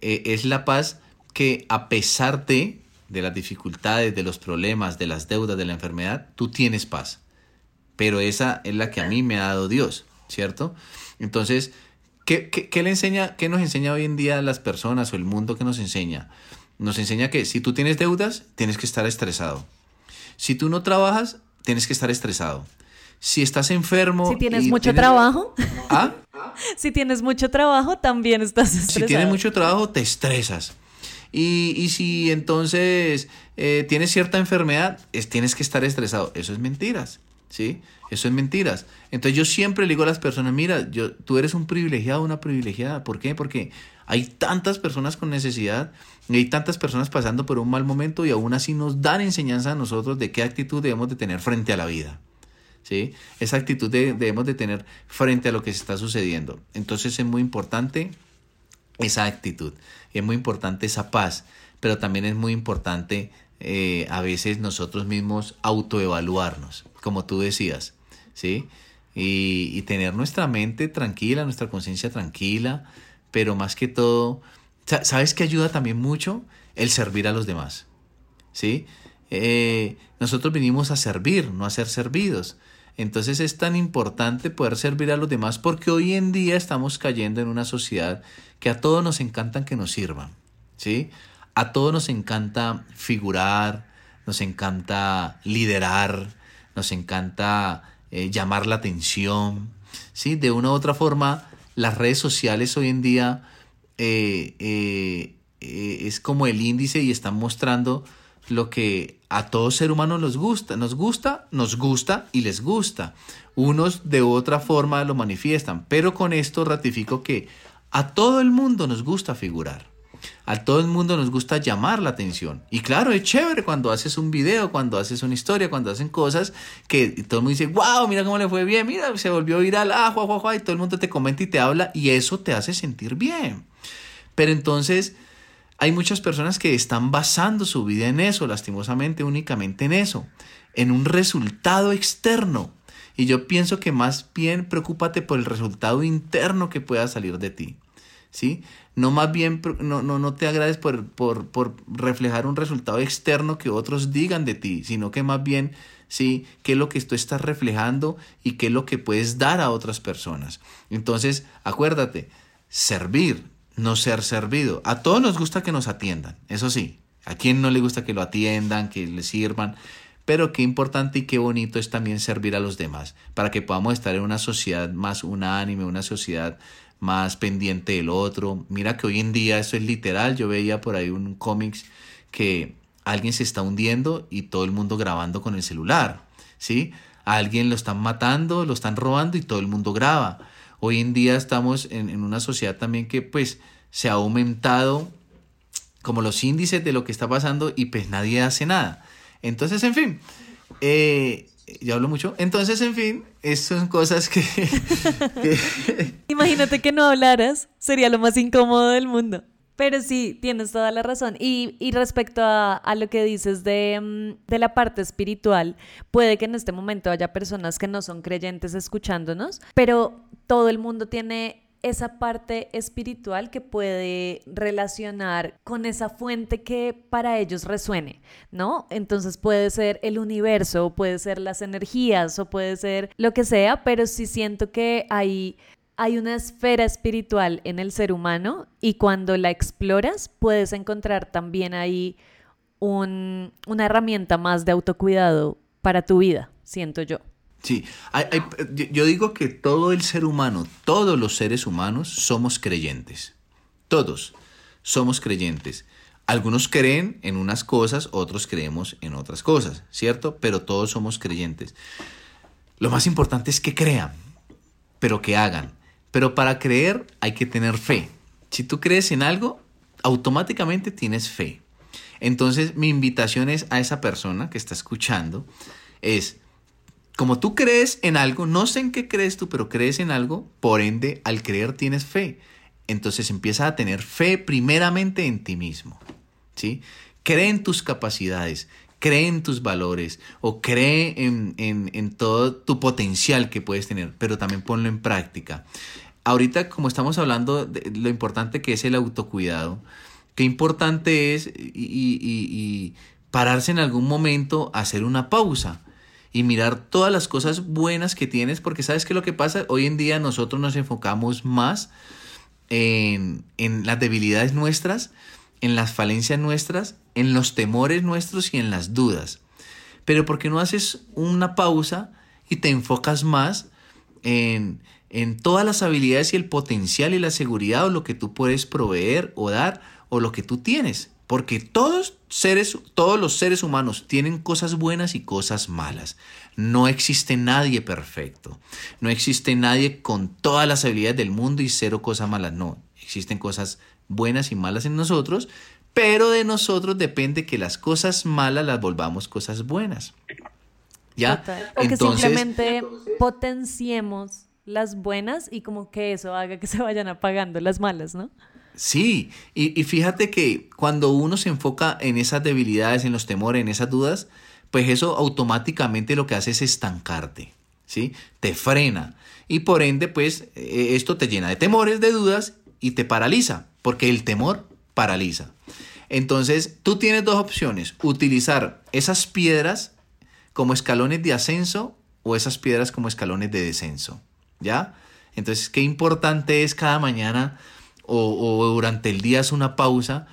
Eh, es la paz que a pesar de, de las dificultades, de los problemas, de las deudas, de la enfermedad, tú tienes paz. Pero esa es la que a mí me ha dado Dios, ¿cierto? Entonces, ¿qué, qué le enseña, qué nos enseña hoy en día las personas o el mundo que nos enseña? Nos enseña que si tú tienes deudas, tienes que estar estresado. Si tú no trabajas, tienes que estar estresado. Si estás enfermo... Si tienes mucho trabajo. ¿Ah? si tienes mucho trabajo, también estás estresado. Si tienes mucho trabajo, te estresas. Y, y si entonces eh, tienes cierta enfermedad, es, tienes que estar estresado. Eso es mentiras. ¿Sí? Eso es mentiras. Entonces yo siempre le digo a las personas, mira, yo, tú eres un privilegiado, una privilegiada. ¿Por qué? Porque hay tantas personas con necesidad hay tantas personas pasando por un mal momento y aún así nos dan enseñanza a nosotros de qué actitud debemos de tener frente a la vida. ¿sí? Esa actitud debemos de tener frente a lo que se está sucediendo. Entonces es muy importante esa actitud, es muy importante esa paz, pero también es muy importante eh, a veces nosotros mismos autoevaluarnos, como tú decías, ¿sí? Y, y tener nuestra mente tranquila, nuestra conciencia tranquila, pero más que todo ¿Sabes qué ayuda también mucho? El servir a los demás. ¿Sí? Eh, nosotros vinimos a servir, no a ser servidos. Entonces es tan importante poder servir a los demás porque hoy en día estamos cayendo en una sociedad que a todos nos encanta que nos sirvan. ¿Sí? A todos nos encanta figurar, nos encanta liderar, nos encanta eh, llamar la atención. ¿Sí? De una u otra forma, las redes sociales hoy en día eh, eh, eh, es como el índice y están mostrando lo que a todo ser humano nos gusta, nos gusta, nos gusta y les gusta. Unos de otra forma lo manifiestan, pero con esto ratifico que a todo el mundo nos gusta figurar. A todo el mundo nos gusta llamar la atención. Y claro, es chévere cuando haces un video, cuando haces una historia, cuando hacen cosas que todo el mundo dice, wow, mira cómo le fue bien, mira, se volvió viral, ah, jua, y todo el mundo te comenta y te habla y eso te hace sentir bien. Pero entonces hay muchas personas que están basando su vida en eso, lastimosamente, únicamente en eso, en un resultado externo. Y yo pienso que más bien preocúpate por el resultado interno que pueda salir de ti. ¿Sí? No más bien, no, no, no te agrades por, por, por reflejar un resultado externo que otros digan de ti, sino que más bien ¿sí? ¿Qué es lo que tú estás reflejando y qué es lo que puedes dar a otras personas? Entonces, acuérdate, servir, no ser servido. A todos nos gusta que nos atiendan, eso sí. A quien no le gusta que lo atiendan, que le sirvan. Pero qué importante y qué bonito es también servir a los demás, para que podamos estar en una sociedad más unánime, una sociedad más pendiente del otro. Mira que hoy en día eso es literal. Yo veía por ahí un cómics que alguien se está hundiendo y todo el mundo grabando con el celular, ¿sí? Alguien lo están matando, lo están robando y todo el mundo graba. Hoy en día estamos en, una sociedad también que pues se ha aumentado como los índices de lo que está pasando y pues nadie hace nada. Entonces, en fin, eh, ya hablo mucho. Entonces, en fin, estas son cosas que... Imagínate que no hablaras, sería lo más incómodo del mundo. Pero sí, tienes toda la razón. Y, y respecto a, a, lo que dices de, mm, de, la parte espiritual, puede que en este momento haya personas que no son creyentes escuchándonos, pero todo el mundo tiene esa parte espiritual que puede relacionar con esa fuente que para ellos resuene, ¿no? Entonces puede ser el universo, puede ser las energías o puede ser lo que sea, pero sí siento que hay hay una esfera espiritual en el ser humano y cuando la exploras puedes encontrar también ahí una herramienta más de autocuidado para tu vida, siento yo. Sí, yo digo que todo el ser humano, todos los seres humanos somos creyentes. Todos somos creyentes. Algunos creen en unas cosas, otros creemos en otras cosas, ¿cierto? Pero todos somos creyentes. Lo más importante es que crean, pero que hagan. Pero para creer hay que tener fe. Si tú crees en algo, automáticamente tienes fe. Entonces mi invitación es a esa persona que está escuchando, es, como tú crees en algo, no sé en qué crees tú, pero crees en algo, por ende, al creer tienes fe. Entonces empieza a tener fe primeramente en ti mismo. ¿sí? Cree en tus capacidades, cree en tus valores o cree en, en, en todo tu potencial que puedes tener, pero también ponlo en práctica ahorita como estamos hablando de lo importante que es el autocuidado, qué importante es y, pararse en algún momento, hacer una pausa y mirar todas las cosas buenas que tienes, porque sabes que lo que pasa, hoy en día nosotros nos enfocamos más en, en las debilidades nuestras, en las falencias nuestras, en los temores nuestros y en las dudas. Pero ¿por qué no haces una pausa y te enfocas más en en todas las habilidades y el potencial y la seguridad o lo que tú puedes proveer o dar o lo que tú tienes. Porque todos, seres, todos los seres humanos tienen cosas buenas y cosas malas. No existe nadie perfecto. No existe nadie con todas las habilidades del mundo y cero cosas malas. No, existen cosas buenas y malas en nosotros, pero de nosotros depende que las cosas malas las volvamos cosas buenas. ¿Ya? O que simplemente potenciemos las buenas y como que eso haga que se vayan apagando las malas, ¿no? Sí, y, fíjate que cuando uno se enfoca en esas debilidades, en los temores, en esas dudas, pues eso automáticamente lo que hace es estancarte, ¿sí? Te frena. Y por ende, pues eh, esto te llena de temores, de dudas y te paraliza, porque el temor paraliza. Entonces, tú tienes dos opciones, utilizar esas piedras como escalones de ascenso o esas piedras como escalones de descenso. ¿ya? Entonces, qué importante es cada mañana o, durante el día es una pausa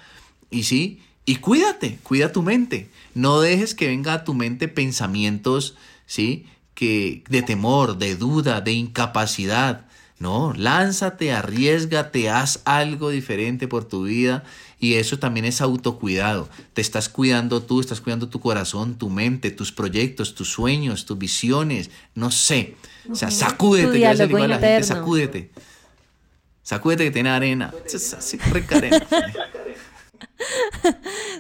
y sí, y cuídate, cuida tu mente. No dejes que venga a tu mente pensamientos, ¿sí? Que de temor, de duda, de incapacidad. No, lánzate, arriesgate, haz algo diferente por tu vida y eso también es autocuidado. Te estás cuidando tú, estás cuidando tu corazón, tu mente, tus proyectos, tus sueños, tus visiones, no sé. O sea, sacúdete, se la gente, sacúdete. Sacúdete que tiene arena. Así, rica.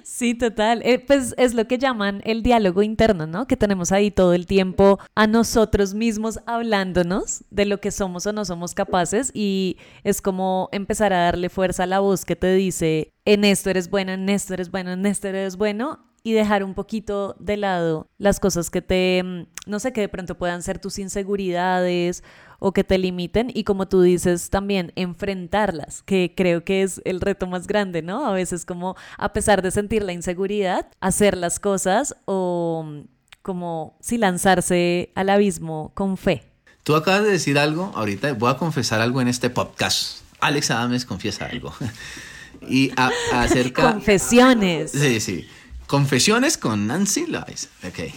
Sí, total. Eh, pues es lo que llaman el diálogo interno, ¿no? Que tenemos ahí todo el tiempo a nosotros mismos hablándonos de lo que somos o no somos capaces y es como empezar a darle fuerza a la voz que te dice, en esto eres bueno, en esto eres bueno, en esto eres bueno y dejar un poquito de lado las cosas que te, mm, no sé, que de pronto puedan ser tus inseguridades o que te limiten y como tú dices también enfrentarlas, que creo que es el reto más grande, ¿no? A veces como a pesar de sentir la inseguridad, hacer las cosas o como si lanzarse al abismo con fe. Tú acabas de decir algo, ahorita voy a confesar algo en este podcast. Alex Adames confiesa algo. y acerca... Confesiones. Sí, sí. Confesiones con Nancy Lois. Ok.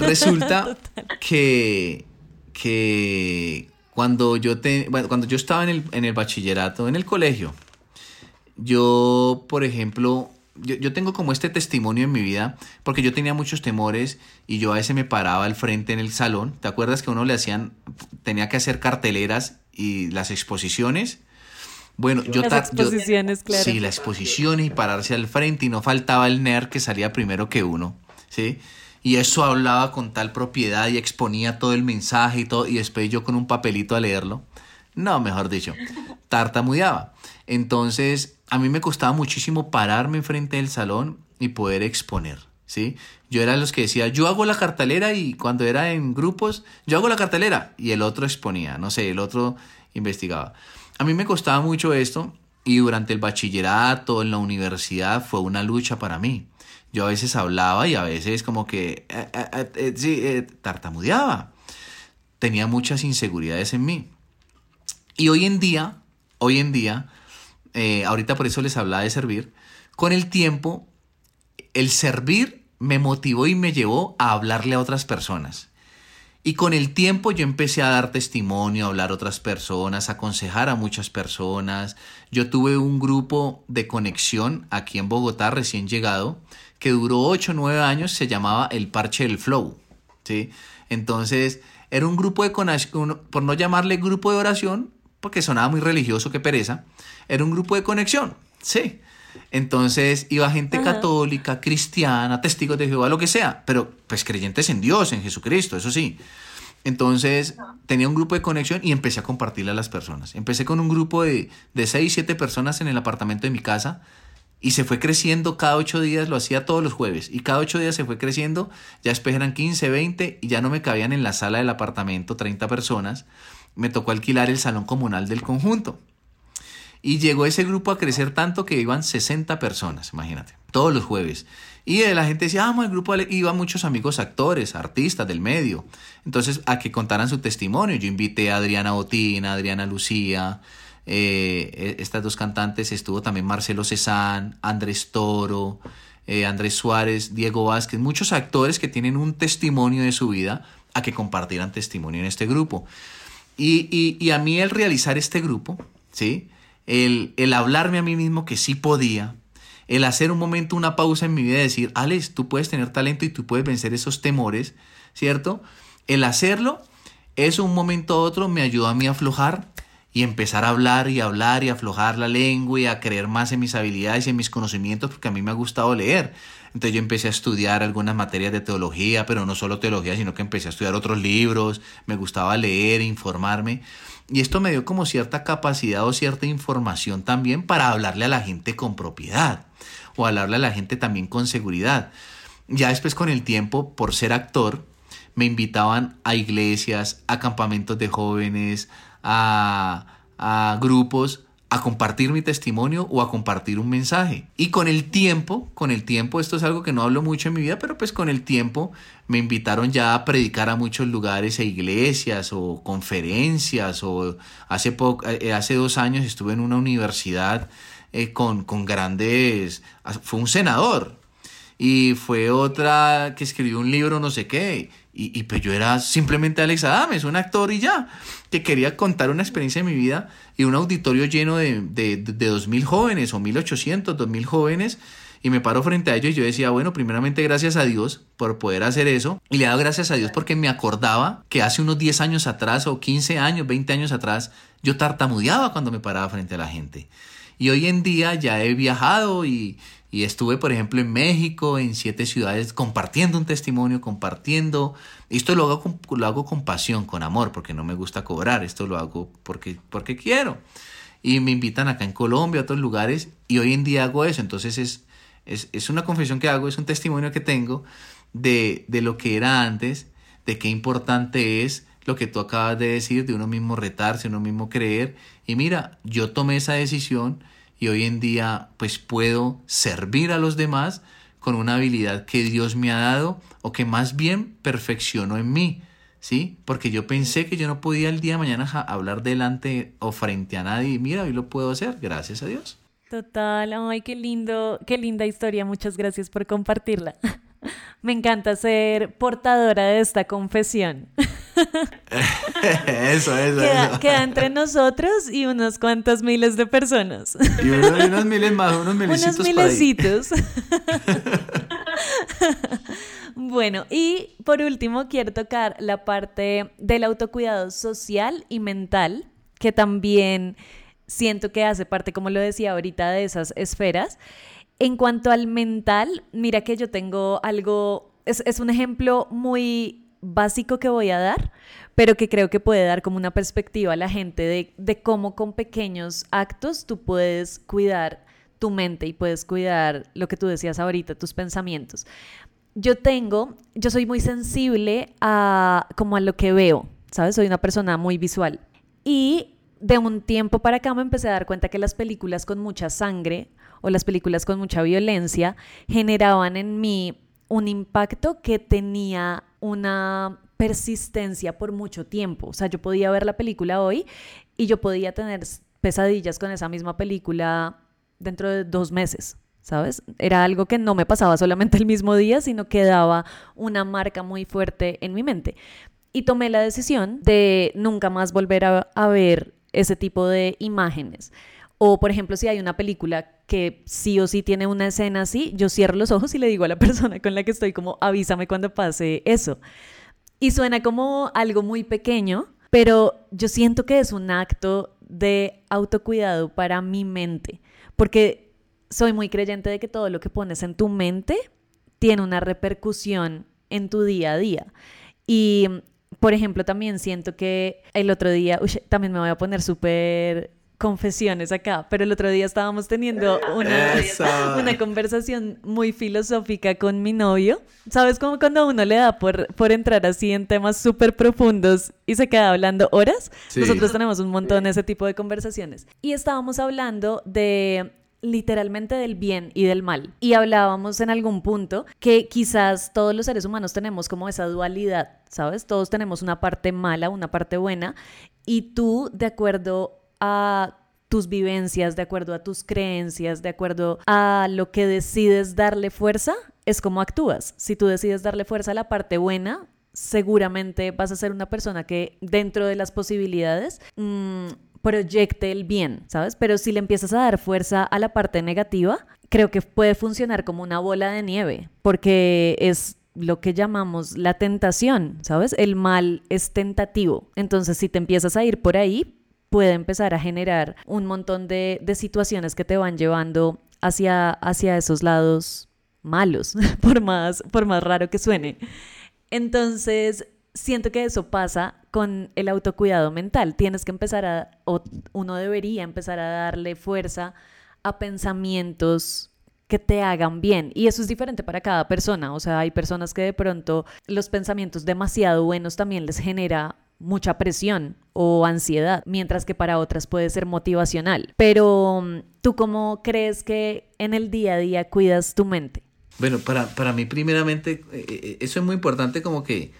Resulta que, que cuando yo, te, cuando yo estaba en el, en el bachillerato, en el colegio, yo, por ejemplo, yo, yo, tengo como este testimonio en mi vida, porque yo tenía muchos temores y yo a veces me paraba al frente en el salón. ¿Te acuerdas que uno le hacían, tenía que hacer carteleras y las exposiciones? Bueno, yo... Las exposiciones, claro. Sí, las exposiciones y pararse al frente y no faltaba el nerd que salía primero que uno, ¿sí? Y eso hablaba con tal propiedad y exponía todo el mensaje y todo, y después yo con un papelito a leerlo. No, mejor dicho, tartamudeaba. Entonces, a mí me costaba muchísimo pararme enfrente del salón y poder exponer, ¿sí? Yo era los que decía, yo hago la cartelera y cuando era en grupos, yo hago la cartelera y el otro exponía, no sé, el otro investigaba. A mí me costaba mucho esto y durante el bachillerato, en la universidad, fue una lucha para mí. Yo a veces hablaba y a veces como que eh, eh, eh, sí, tartamudeaba. Tenía muchas inseguridades en mí. Y hoy en día, hoy en día, ahorita por eso les hablaba de servir, con el tiempo, el servir me motivó y me llevó a hablarle a otras personas. Y con el tiempo yo empecé a dar testimonio, a hablar a otras personas, a aconsejar a muchas personas. Yo tuve un grupo de conexión aquí en Bogotá recién llegado que duró 8 o 9 años, se llamaba El Parche del Flow. ¿sí? Entonces era un grupo de conexión, por no llamarle grupo de oración, porque sonaba muy religioso, que pereza, era un grupo de conexión. Sí. Entonces iba gente católica, cristiana, testigos de Jehová, lo que sea, pero pues creyentes en Dios, en Jesucristo, eso sí. Entonces tenía un grupo de conexión y empecé a compartirle a las personas. Empecé con un grupo de, de 6, 7 personas en el apartamento de mi casa y se fue creciendo cada ocho días, lo hacía todos los jueves y cada ocho días se fue creciendo, ya después eran 15, 20 y ya no me cabían en la sala del apartamento 30 personas. Me tocó alquilar el salón comunal del conjunto. Y llegó ese grupo a crecer tanto que iban 60 personas, imagínate, todos los jueves. Y la gente decía, ah, el grupo iban muchos amigos actores, artistas del medio. Entonces, a que contaran su testimonio. Yo invité a Adriana Botina, Adriana Lucía, eh, e, estas dos cantantes, estuvo también Marcelo Cezán, Andrés Toro, eh, Andrés Suárez, Diego Vázquez, muchos actores que tienen un testimonio de su vida a que compartieran testimonio en este grupo. Y, y, a mí el realizar este grupo, ¿sí? el, el hablarme a mí mismo que sí podía, el hacer un momento, una pausa en mi vida y decir, Alex, tú puedes tener talento y tú puedes vencer esos temores, ¿cierto? El hacerlo, eso un momento a otro me ayudó a mí a aflojar y empezar a hablar y hablar y aflojar la lengua y a creer más en mis habilidades y en mis conocimientos porque a mí me ha gustado leer. Entonces yo empecé a estudiar algunas materias de teología, pero no solo teología, sino que empecé a estudiar otros libros, me gustaba leer, informarme. Y esto me dio como cierta capacidad o cierta información también para hablarle a la gente con propiedad o hablarle a la gente también con seguridad. Ya después con el tiempo, por ser actor, me invitaban a iglesias, a campamentos de jóvenes, a, a grupos a compartir mi testimonio o a compartir un mensaje. Y con el tiempo, con el tiempo, esto es algo que no hablo mucho en mi vida, pero pues con el tiempo me invitaron ya a predicar a muchos lugares e iglesias o conferencias o hace, eh, hace dos años estuve en una universidad eh, con, con grandes, fue un senador y fue otra que escribió un libro no sé qué y, y pues yo era simplemente Alex Adames, un actor y ya, que quería contar una experiencia de mi vida y un auditorio lleno de, de, de 2.000 jóvenes o 1.800, 2.000 jóvenes. Y me paro frente a ellos y yo decía, bueno, primeramente gracias a Dios por poder hacer eso. Y le dado gracias a Dios porque me acordaba que hace unos 10 años atrás o 15 años, 20 años atrás, yo tartamudeaba cuando me paraba frente a la gente. Y hoy en día ya he viajado y Y estuve, por ejemplo, en México, en siete ciudades, compartiendo un testimonio, compartiendo. Esto lo hago con, lo hago con pasión, con amor, porque no me gusta cobrar. Esto lo hago porque, porque quiero. Y me invitan acá en Colombia, a otros lugares, y hoy en día hago eso. Entonces es, es, es una confesión que hago, es un testimonio que tengo de, de lo que era antes, de qué importante es lo que tú acabas de decir, de uno mismo retarse, uno mismo creer. Y mira, yo tomé esa decisión y hoy en día pues puedo servir a los demás con una habilidad que Dios me ha dado o que más bien perfeccionó en mí, ¿sí? Porque yo pensé que yo no podía el día de mañana hablar delante o frente a nadie y mira, hoy lo puedo hacer, gracias a Dios. Total, ay, qué lindo, qué linda historia, muchas gracias por compartirla. Me encanta ser portadora de esta confesión. eso, eso, queda, Queda entre nosotros y unos cuantos miles de personas. Y unos, miles más, unos milecitos. Unos milecitos. bueno, y por último quiero tocar la parte del autocuidado social y mental, que también siento que hace parte, como lo decía ahorita, de esas esferas. En cuanto al mental, mira que yo tengo algo, es, es un ejemplo muy básico que voy a dar, pero que creo que puede dar como una perspectiva a la gente de, de cómo con pequeños actos tú puedes cuidar tu mente y puedes cuidar lo que tú decías ahorita, tus pensamientos. Yo tengo, yo soy muy sensible a como a lo que veo, ¿sabes? Soy una persona muy visual. Y de un tiempo para acá me empecé a dar cuenta que las películas con mucha sangre o las películas con mucha violencia generaban en mí un impacto que tenía una persistencia por mucho tiempo. O sea, yo podía ver la película hoy y yo podía tener pesadillas con esa misma película dentro de dos meses, ¿sabes? Era algo que no me pasaba solamente el mismo día, sino que daba una marca muy fuerte en mi mente. Y tomé la decisión de nunca más volver a, a ver ese tipo de imágenes. O, por ejemplo, si hay una película que sí o sí tiene una escena así, yo cierro los ojos y le digo a la persona con la que estoy como, avísame cuando pase eso. Y suena como algo muy pequeño, pero yo siento que es un acto de autocuidado para mi mente, porque soy muy creyente de que todo lo que pones en tu mente tiene una repercusión en tu día a día. Y, por ejemplo, también siento que el otro día, también me voy a poner súper confesiones acá, pero el otro día estábamos teniendo una, una conversación muy filosófica con mi novio. ¿Sabes cómo cuando uno le da por, por entrar así en temas súper profundos y se queda hablando horas? Nosotros tenemos un montón de ese tipo de conversaciones. Y estábamos hablando de literalmente del bien y del mal. Y hablábamos en algún punto que quizás todos los seres humanos tenemos como esa dualidad, ¿sabes? Todos tenemos una parte mala, una parte buena, y tú, de acuerdo a tus vivencias, de acuerdo a tus creencias, de acuerdo a lo que decides darle fuerza, es como actúas. Si tú decides darle fuerza a la parte buena, seguramente vas a ser una persona que dentro de las posibilidades mm, proyecte el bien, ¿sabes? Pero si le empiezas a dar fuerza a la parte negativa, creo que puede funcionar como una bola de nieve, porque es lo que llamamos la tentación, ¿sabes? El mal es tentativo. Entonces, si te empiezas a ir por ahí, puede empezar a generar un montón de, situaciones que te van llevando hacia, hacia esos lados malos, por más, por más raro que suene. Entonces, siento que eso pasa con el autocuidado mental. Tienes que empezar a, o uno debería empezar a darle fuerza a pensamientos que te hagan bien. Y eso es diferente para cada persona. O sea, hay personas que de pronto los pensamientos demasiado buenos también les genera mucha presión o ansiedad, mientras que para otras puede ser motivacional. Pero mm, tú cómo crees que en el día a día cuidas tu mente? Bueno, para, para mí primeramente, eh, eh, eso es muy importante como que,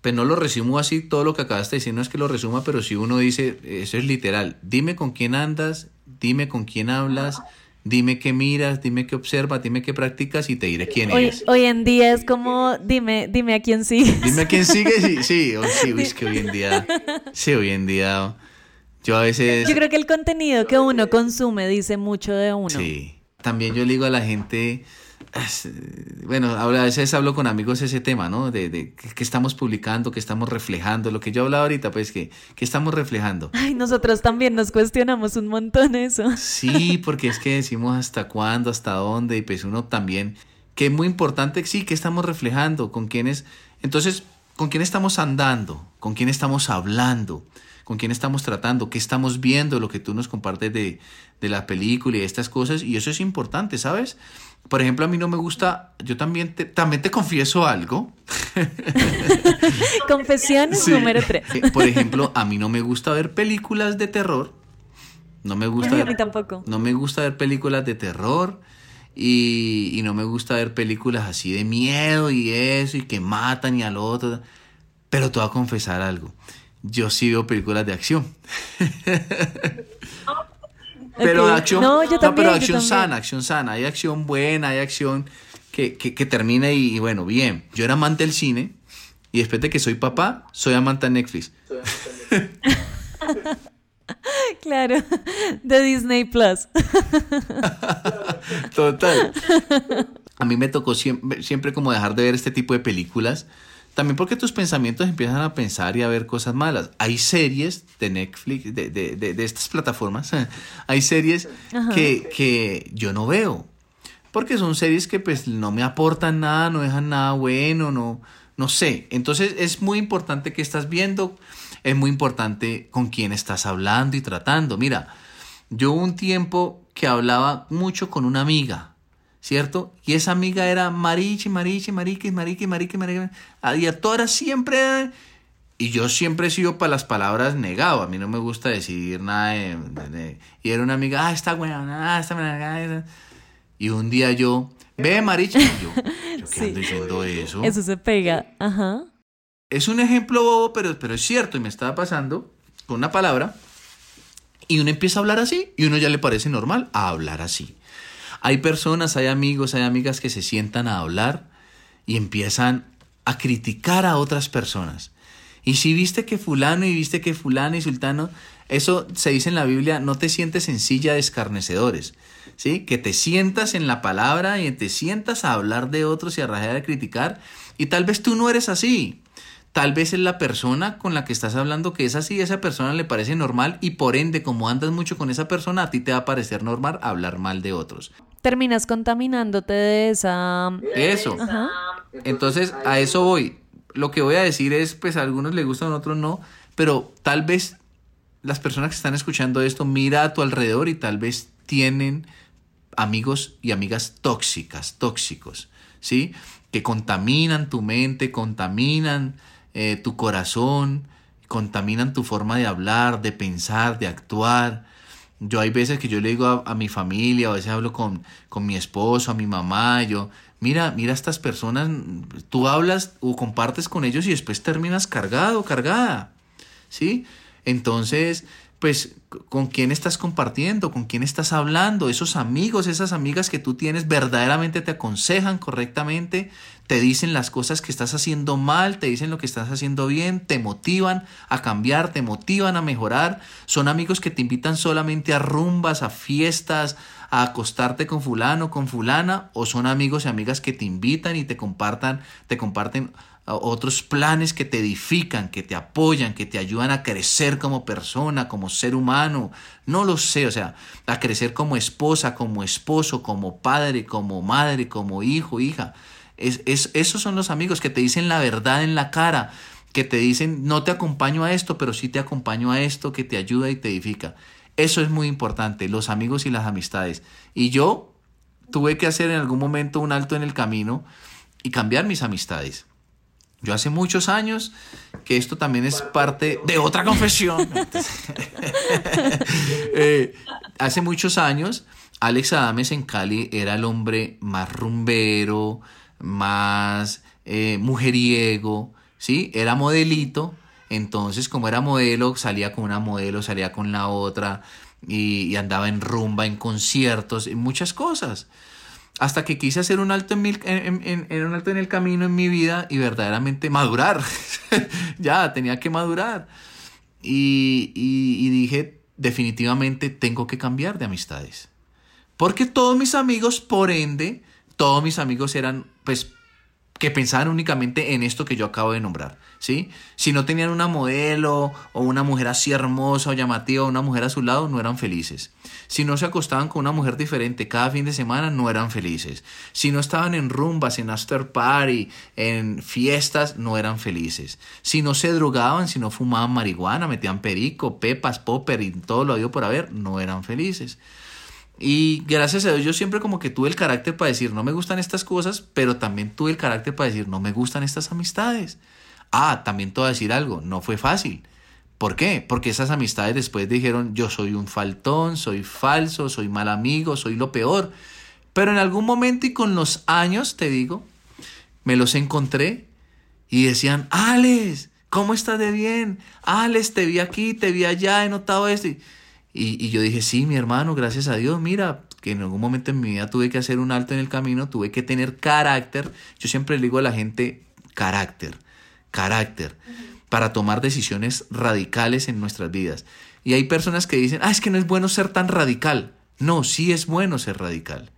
pues no lo resumo así todo lo que acabaste de decir, no es que lo resuma, pero si uno dice, eso es literal, dime con quién andas, dime con quién hablas, dime qué miras, dime qué observas, dime qué practicas y te diré quién hoy, eres. Hoy en día es como, dime, dime a quién sigues. Dime a quién sigues, sí, sí, sí, es que hoy en día, sí, hoy en día, yo a veces... Yo creo que el contenido que uno consume dice mucho de uno. Sí. también yo le digo a la gente, bueno, a veces hablo con amigos ese tema, ¿no? De, de qué estamos publicando, qué estamos reflejando, lo que yo hablaba ahorita, pues que, ¿qué estamos reflejando. Ay, nosotros también nos cuestionamos un montón eso. Sí, porque es que decimos hasta cuándo, hasta dónde, y pues uno también, que es muy importante, sí, qué estamos reflejando, con quiénes, entonces, con quién estamos andando, con quién estamos hablando, con quién estamos tratando, qué estamos viendo, lo que tú nos compartes de, de la película y estas cosas, y eso es importante, ¿sabes? Por ejemplo, a mí no me gusta, yo también te, también te confieso algo. Confesiones número 3. Eh, por ejemplo, a mí no me gusta ver películas de terror. No me gusta ver, a mí tampoco. No me gusta ver películas de terror y, y, no me gusta ver películas así de miedo y eso y que matan y al otro. Pero te voy a confesar algo. Yo sí veo películas de acción. Pero acción, no, pero acción sana, acción sana. Hay acción buena, hay acción que, que, que termina y, bueno, bien. Yo era amante del cine y después de que soy papá, soy amante de Netflix. claro, de Disney Plus. Total. A mí me tocó siempre, siempre como dejar de ver este tipo de películas también porque tus pensamientos empiezan a pensar y a ver cosas malas. Hay series de Netflix, de, de, de, estas plataformas, hay series que, que, yo no veo. Porque son series que pues no me aportan nada, no dejan nada bueno, no, no sé. Entonces es muy importante que estás viendo, es muy importante con quién estás hablando y tratando. Mira, yo un tiempo que hablaba mucho con una amiga ¿cierto? Y esa amiga era Marichi, Marichi, Marique, Marique, Marique, Marique, y a todas siempre... Y yo siempre he sido para las palabras negado, a mí no me gusta decir nada de, Y era una amiga, ah, está buena, ah, está buena. Y un día yo, ve Marichi, y yo, ¿yo qué ando diciendo eso? Eso se pega, ajá. Es un ejemplo bobo, pero, pero es cierto, y me estaba pasando con una palabra, y uno empieza a hablar así, y uno ya le parece normal a hablar así. Hay personas, hay amigos, hay amigas que se sientan a hablar y empiezan a criticar a otras personas. Y si viste que fulano y viste que fulano y sultano, eso se dice en la Biblia, no te sientes en silla de escarnecedores, ¿sí? Que te sientas en la palabra y te sientas a hablar de otros y a rajar a criticar. Y tal vez tú no eres así. Tal vez es la persona con la que estás hablando que es así, esa persona le parece normal y por ende, como andas mucho con esa persona, a ti te va a parecer normal hablar mal de otros terminas contaminándote de esa... Eso. Entonces, a eso voy. Lo que voy a decir es, pues a algunos les gustan, a otros no, pero tal vez las personas que están escuchando esto, mira a tu alrededor y tal vez tienen amigos y amigas tóxicas, tóxicos, ¿sí? Que contaminan tu mente, contaminan eh, tu corazón, contaminan tu forma de hablar, de pensar, de actuar, yo hay veces que yo le digo a, mi familia, a veces hablo con, con, mi esposo, a mi mamá, yo, mira, mira estas personas, tú hablas o compartes con ellos y después terminas cargado, cargada, ¿sí? Entonces, pues, ¿con quién estás compartiendo? ¿Con quién estás hablando? Esos amigos, esas amigas que tú tienes, verdaderamente te aconsejan correctamente, te dicen las cosas que estás haciendo mal, te dicen lo que estás haciendo bien, te motivan a cambiar, te motivan a mejorar. Son amigos que te invitan solamente a rumbas, a fiestas, a acostarte con fulano, con fulana, o son amigos y amigas que te invitan y te compartan, te comparten otros planes que te edifican, que te apoyan, que te ayudan a crecer como persona, como ser humano, no lo sé, o sea, a crecer como esposa, como esposo, como padre, como madre, como hijo, hija. Es, es, esos son los amigos que te dicen la verdad en la cara, que te dicen, no te acompaño a esto, pero sí te acompaño a esto, que te ayuda y te edifica. Eso es muy importante, los amigos y las amistades. Y yo tuve que hacer en algún momento un alto en el camino y cambiar mis amistades. Yo hace muchos años, que esto también es parte de otra confesión, eh, hace muchos años, Alex Adames en Cali era el hombre más rumbero, más eh, mujeriego, ¿sí? Era modelito, entonces como era modelo, salía con una modelo, salía con la otra, y, andaba en rumba, en conciertos, en muchas cosas hasta que quise hacer un alto en, en, un alto en el camino en mi vida y verdaderamente madurar. ya, tenía que madurar. Y, y, dije, definitivamente tengo que cambiar de amistades. Porque todos mis amigos, por ende, todos mis amigos eran, pues, que pensaban únicamente en esto que yo acabo de nombrar, ¿sí? Si no tenían una modelo o una mujer así hermosa o llamativa una mujer a su lado, no eran felices. Si no se acostaban con una mujer diferente cada fin de semana, no eran felices. Si no estaban en rumbas, en after party, en fiestas, no eran felices. Si no se drogaban, si no fumaban marihuana, metían perico, pepas, popper y todo lo había por haber, no eran felices. Y gracias a Dios yo siempre como que tuve el carácter para decir no me gustan estas cosas, pero también tuve el carácter para decir no me gustan estas amistades. Ah, también te voy a decir algo, no fue fácil. ¿Por qué? Porque esas amistades después dijeron yo soy un faltón, soy falso, soy mal amigo, soy lo peor. Pero en algún momento y con los años, te digo, me los encontré y decían, Alex, ¿cómo estás de bien? Alex, te vi aquí, te vi allá, he notado esto. Y, yo dije, sí, mi hermano, gracias a Dios, mira, que en algún momento en mi vida tuve que hacer un alto en el camino, tuve que tener carácter. Yo siempre le digo a la gente, carácter, carácter, para tomar decisiones radicales en nuestras vidas. Y hay personas que dicen, ah, es que no es bueno ser tan radical. No, sí es bueno ser radical.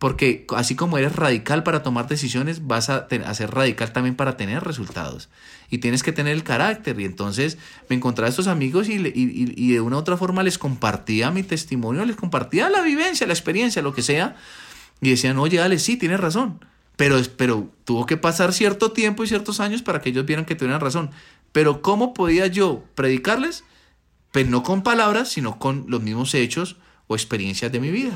Porque así como eres radical para tomar decisiones, vas a, ser radical también para tener resultados. Y tienes que tener el carácter. Y entonces me encontraba a estos amigos y, de una u otra forma les compartía mi testimonio, les compartía la vivencia, la experiencia, lo que sea. Y decían, oye, dale, sí, tienes razón. Pero, pero tuvo que pasar cierto tiempo y ciertos años para que ellos vieran que tuvieran razón. Pero ¿cómo podía yo predicarles? Pues no con palabras, sino con los mismos hechos o experiencias de mi vida.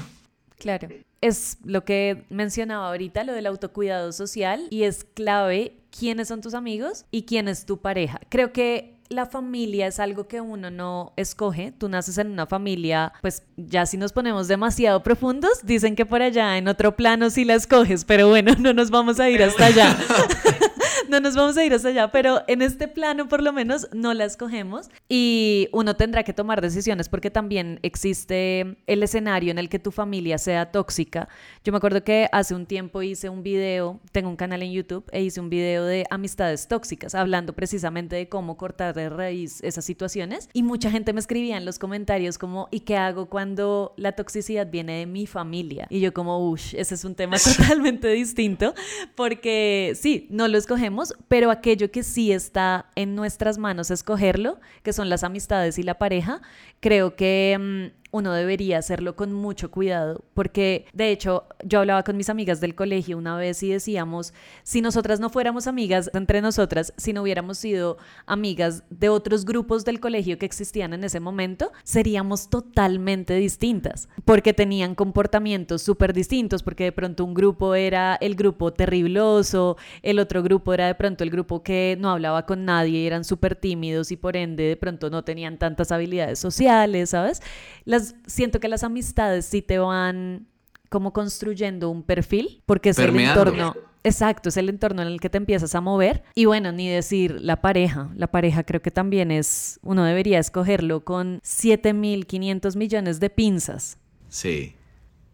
Claro es lo que mencionaba ahorita, lo del autocuidado social, y es clave quiénes son tus amigos y quién es tu pareja. Creo que la familia es algo que uno no escoge. Tú naces en una familia, pues ya si nos ponemos demasiado profundos, dicen que por allá en otro plano sí la escoges, pero bueno, no nos vamos a ir hasta allá. no nos vamos a ir hasta allá, pero en este plano por lo menos no la escogemos y uno tendrá que tomar decisiones porque también existe el escenario en el que tu familia sea tóxica. Yo me acuerdo que hace un tiempo hice un video, tengo un canal en YouTube e hice un video de amistades tóxicas, hablando precisamente de cómo cortar de raíz esas situaciones y mucha gente me escribía en los comentarios como, ¿y qué hago cuando la toxicidad viene de mi familia? Y yo como, uff, ese es un tema totalmente distinto porque sí, no lo escogemos pero aquello que sí está en nuestras manos escogerlo, que son las amistades y la pareja, creo que mm, uno debería hacerlo con mucho cuidado, porque de hecho yo hablaba con mis amigas del colegio una vez y decíamos, si nosotras no fuéramos amigas entre nosotras, si no hubiéramos sido amigas de otros grupos del colegio que existían en ese momento, seríamos totalmente distintas, porque tenían comportamientos súper distintos, porque de pronto un grupo era el grupo terribloso, el otro grupo era de pronto el grupo que no hablaba con nadie, eran súper tímidos y por ende de pronto no tenían tantas habilidades sociales, ¿sabes? Las siento que las amistades sí te van como construyendo un perfil, porque es el entorno. Exacto, es el entorno en el que te empiezas a mover. Y bueno, ni decir la pareja. La pareja creo que también es, uno debería escogerlo con 7.500 millones de pinzas. Sí.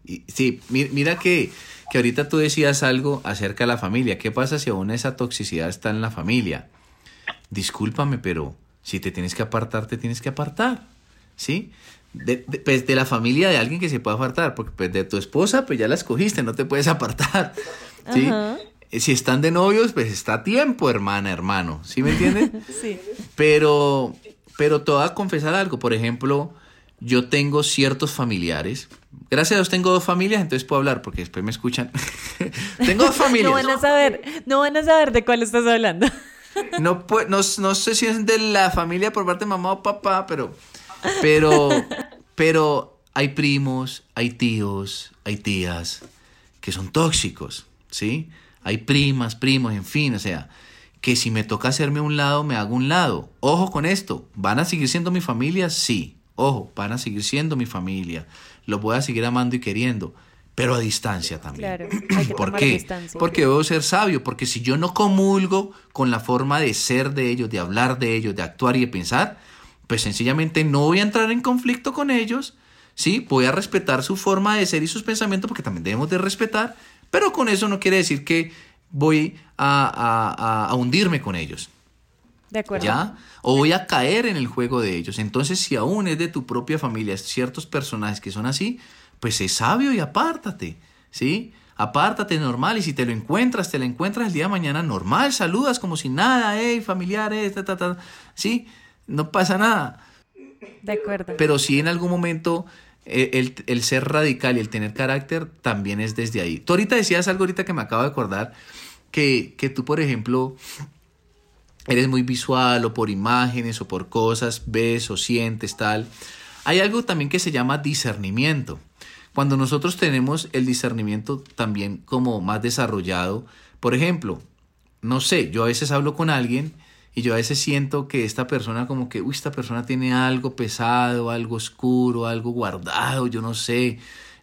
Y, sí, mira que, que ahorita tú decías algo acerca de la familia. ¿Qué pasa si aún esa toxicidad está en la familia? Discúlpame, pero si te tienes que apartar, te tienes que apartar. ¿Sí? De, pues, de la familia de alguien que se pueda apartar, porque pues, de tu esposa, pues ya la escogiste, no te puedes apartar. ¿sí? Eh, si están de novios, pues está a tiempo, hermana, hermano. ¿Sí me entiendes? sí. Pero, pero te voy a confesar algo. Por ejemplo, yo tengo ciertos familiares. Gracias a Dios tengo dos familias, entonces puedo hablar porque después me escuchan. tengo dos familias. no van a saber, no van a saber de cuál estás hablando. no, no, no sé si es de la familia por parte de mamá o papá, pero pero, pero hay primos, hay tíos, hay tías que son tóxicos, ¿sí? Hay primas, primos, en fin, o sea, que si me toca hacerme un lado, me hago un lado. Ojo con esto, ¿van a seguir siendo mi familia? Sí, ojo, van a seguir siendo mi familia. Los voy a seguir amando y queriendo, pero a distancia también. Claro, hay que ¿Por qué? Distancia. Porque debo ser sabio, porque si yo no comulgo con la forma de ser de ellos, de hablar de ellos, de actuar y de pensar, pues sencillamente no voy a entrar en conflicto con ellos, ¿sí? Voy a respetar su forma de ser y sus pensamientos, porque también debemos de respetar, pero con eso no quiere decir que voy a, a, hundirme con ellos. De acuerdo. ¿Ya? O voy a caer en el juego de ellos. Entonces, si aún es de tu propia familia ciertos personajes que son así, pues es sabio y apártate, ¿sí? Apártate normal y si te lo encuentras, te lo encuentras el día de mañana normal, saludas como si nada, hey, familiares, ta, ta, ta, ¿sí? No pasa nada. De acuerdo. Pero sí en algún momento eh, el, el, ser radical y el tener carácter también es desde ahí. Tú ahorita decías algo ahorita que me acabo de acordar, que, que tú, por ejemplo, eres muy visual o por imágenes o por cosas, ves o sientes tal. Hay algo también que se llama discernimiento. Cuando nosotros tenemos el discernimiento también como más desarrollado, por ejemplo, no sé, yo a veces hablo con alguien y yo a veces siento que esta persona como que, uy, esta persona tiene algo pesado, algo oscuro, algo guardado, yo no sé,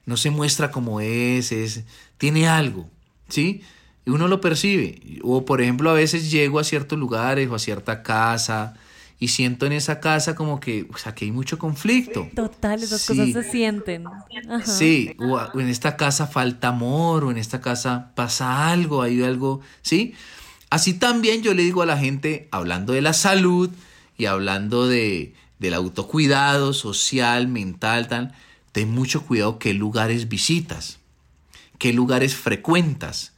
no se muestra como es, es tiene algo, ¿sí? Y uno lo percibe. O por ejemplo, a veces llego a ciertos lugares o a cierta casa y siento en esa casa como que, o sea, que hay mucho conflicto. Total, esas cosas se sienten. Sí, o en esta casa falta amor, o en esta casa pasa algo, hay algo, ¿sí? Así también yo le digo a la gente, hablando de la salud y hablando de, del autocuidado social, mental, tal, ten mucho cuidado qué lugares visitas, qué lugares frecuentas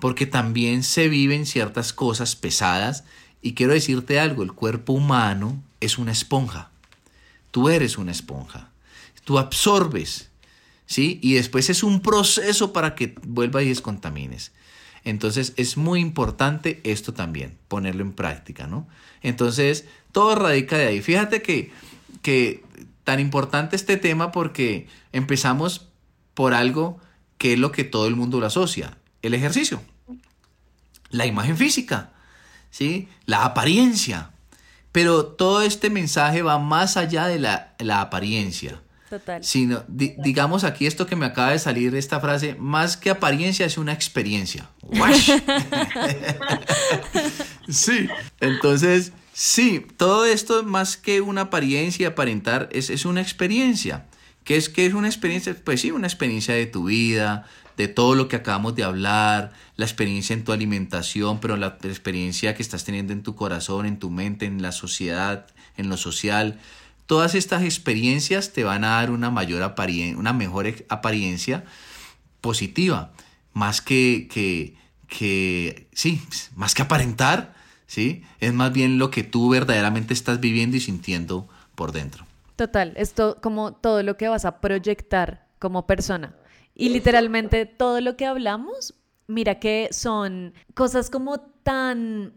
porque también se viven ciertas cosas pesadas y quiero decirte algo, el cuerpo humano es una esponja. Tú eres una esponja. Tú absorbes, ¿sí? Y después es un proceso para que vuelvas y descontamines. Entonces es muy importante esto también, ponerlo en práctica, ¿no? Entonces, todo radica de ahí. Fíjate que, que tan importante este tema porque empezamos por algo que es lo que todo el mundo lo asocia, el ejercicio, la imagen física, ¿sí? la apariencia. Pero todo este mensaje va más allá de la, apariencia. Total. Sino, digamos aquí esto que me acaba de salir, esta frase, más que apariencia es una experiencia. sí, entonces, sí, todo esto más que una apariencia, aparentar, es, es una experiencia. ¿Qué es, ¿Qué es una experiencia? Pues sí, una experiencia de tu vida, de todo lo que acabamos de hablar, la experiencia en tu alimentación, pero la experiencia que estás teniendo en tu corazón, en tu mente, en la sociedad, en lo social. Todas estas experiencias te van a dar una mayor apariencia, una mejor apariencia positiva, más que, que, que, sí, más que aparentar, ¿sí? Es más bien lo que tú verdaderamente estás viviendo y sintiendo por dentro. Total, esto como todo lo que vas a proyectar como persona. Y literalmente todo lo que hablamos, mira que son cosas como tan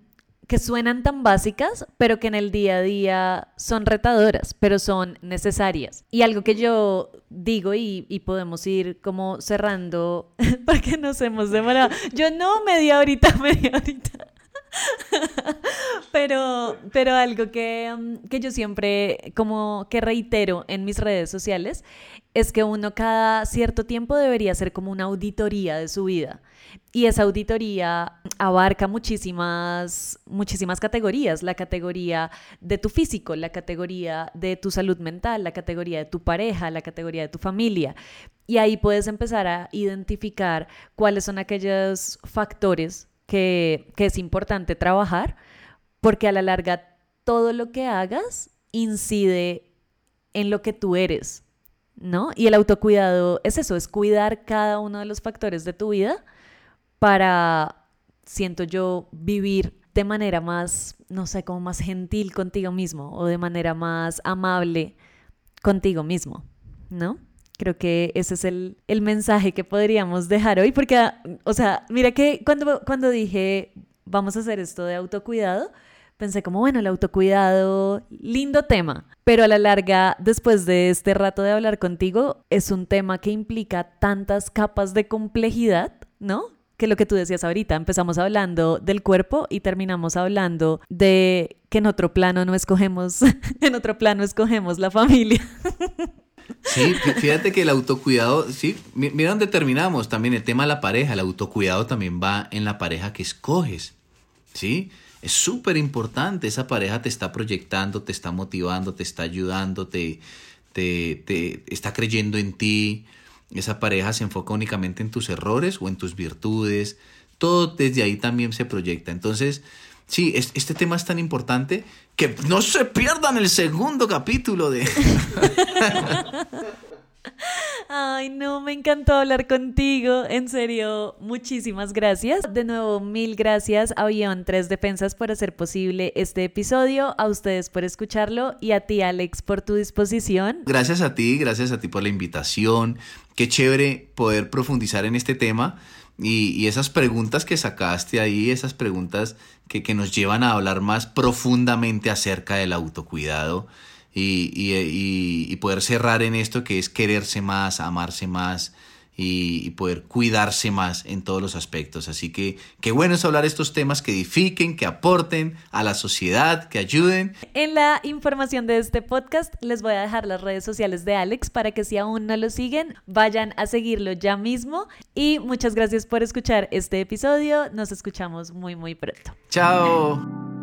que suenan tan básicas, pero que en el día a día son retadoras, pero son necesarias. Y algo que yo digo y, podemos ir como cerrando, porque nos hemos demorado. Yo no, media horita, media horita. pero, pero algo que, mm, que yo siempre como que reitero en mis redes sociales es que uno cada cierto tiempo debería hacer como una auditoría de su vida. Y esa auditoría abarca muchísimas, muchísimas categorías. La categoría de tu físico, la categoría de tu salud mental, la categoría de tu pareja, la categoría de tu familia. Y ahí puedes empezar a identificar cuáles son aquellos factores que, es importante trabajar, porque a la larga todo lo que hagas incide en lo que tú eres, ¿no? Y el autocuidado es eso, es cuidar cada uno de los factores de tu vida para, siento yo, vivir de manera más, no sé, como más gentil contigo mismo o de manera más amable contigo mismo, ¿no? Creo que ese es el, el mensaje que podríamos dejar hoy, porque, o sea, mira que cuando, cuando dije, vamos a hacer esto de autocuidado, pensé como, bueno, el autocuidado, lindo tema, pero a la larga, después de este rato de hablar contigo, es un tema que implica tantas capas de complejidad, ¿no? Que lo que tú decías ahorita, empezamos hablando del cuerpo y terminamos hablando de que en otro plano no escogemos, en otro plano escogemos la familia. Sí, fíjate que el autocuidado, sí, mira dónde terminamos también el tema de la pareja, el autocuidado también va en la pareja que escoges, ¿sí? Es súper importante, esa pareja te está proyectando, te está motivando, te está ayudando, te, te, te está creyendo en ti, esa pareja se enfoca únicamente en tus errores o en tus virtudes, todo desde ahí también se proyecta. Entonces, sí, este tema es tan importante que no se pierdan el segundo capítulo de... Ay, no, me encantó hablar contigo. En serio, muchísimas gracias. De nuevo, mil gracias a Avión Tres Defensas por hacer posible este episodio, a ustedes por escucharlo y a ti, Alex, por tu disposición. Gracias a ti, gracias a ti por la invitación. Qué chévere poder profundizar en este tema. Y, esas preguntas que sacaste ahí, esas preguntas que, que nos llevan a hablar más profundamente acerca del autocuidado y, poder cerrar en esto que es quererse más, amarse más y, poder cuidarse más en todos los aspectos. Así que qué bueno es hablar estos temas que edifiquen, que aporten a la sociedad, que ayuden. En la información de este podcast les voy a dejar las redes sociales de Alex para que si aún no lo siguen, vayan a seguirlo ya mismo. Y muchas gracias por escuchar este episodio. Nos escuchamos muy, muy pronto. Chao.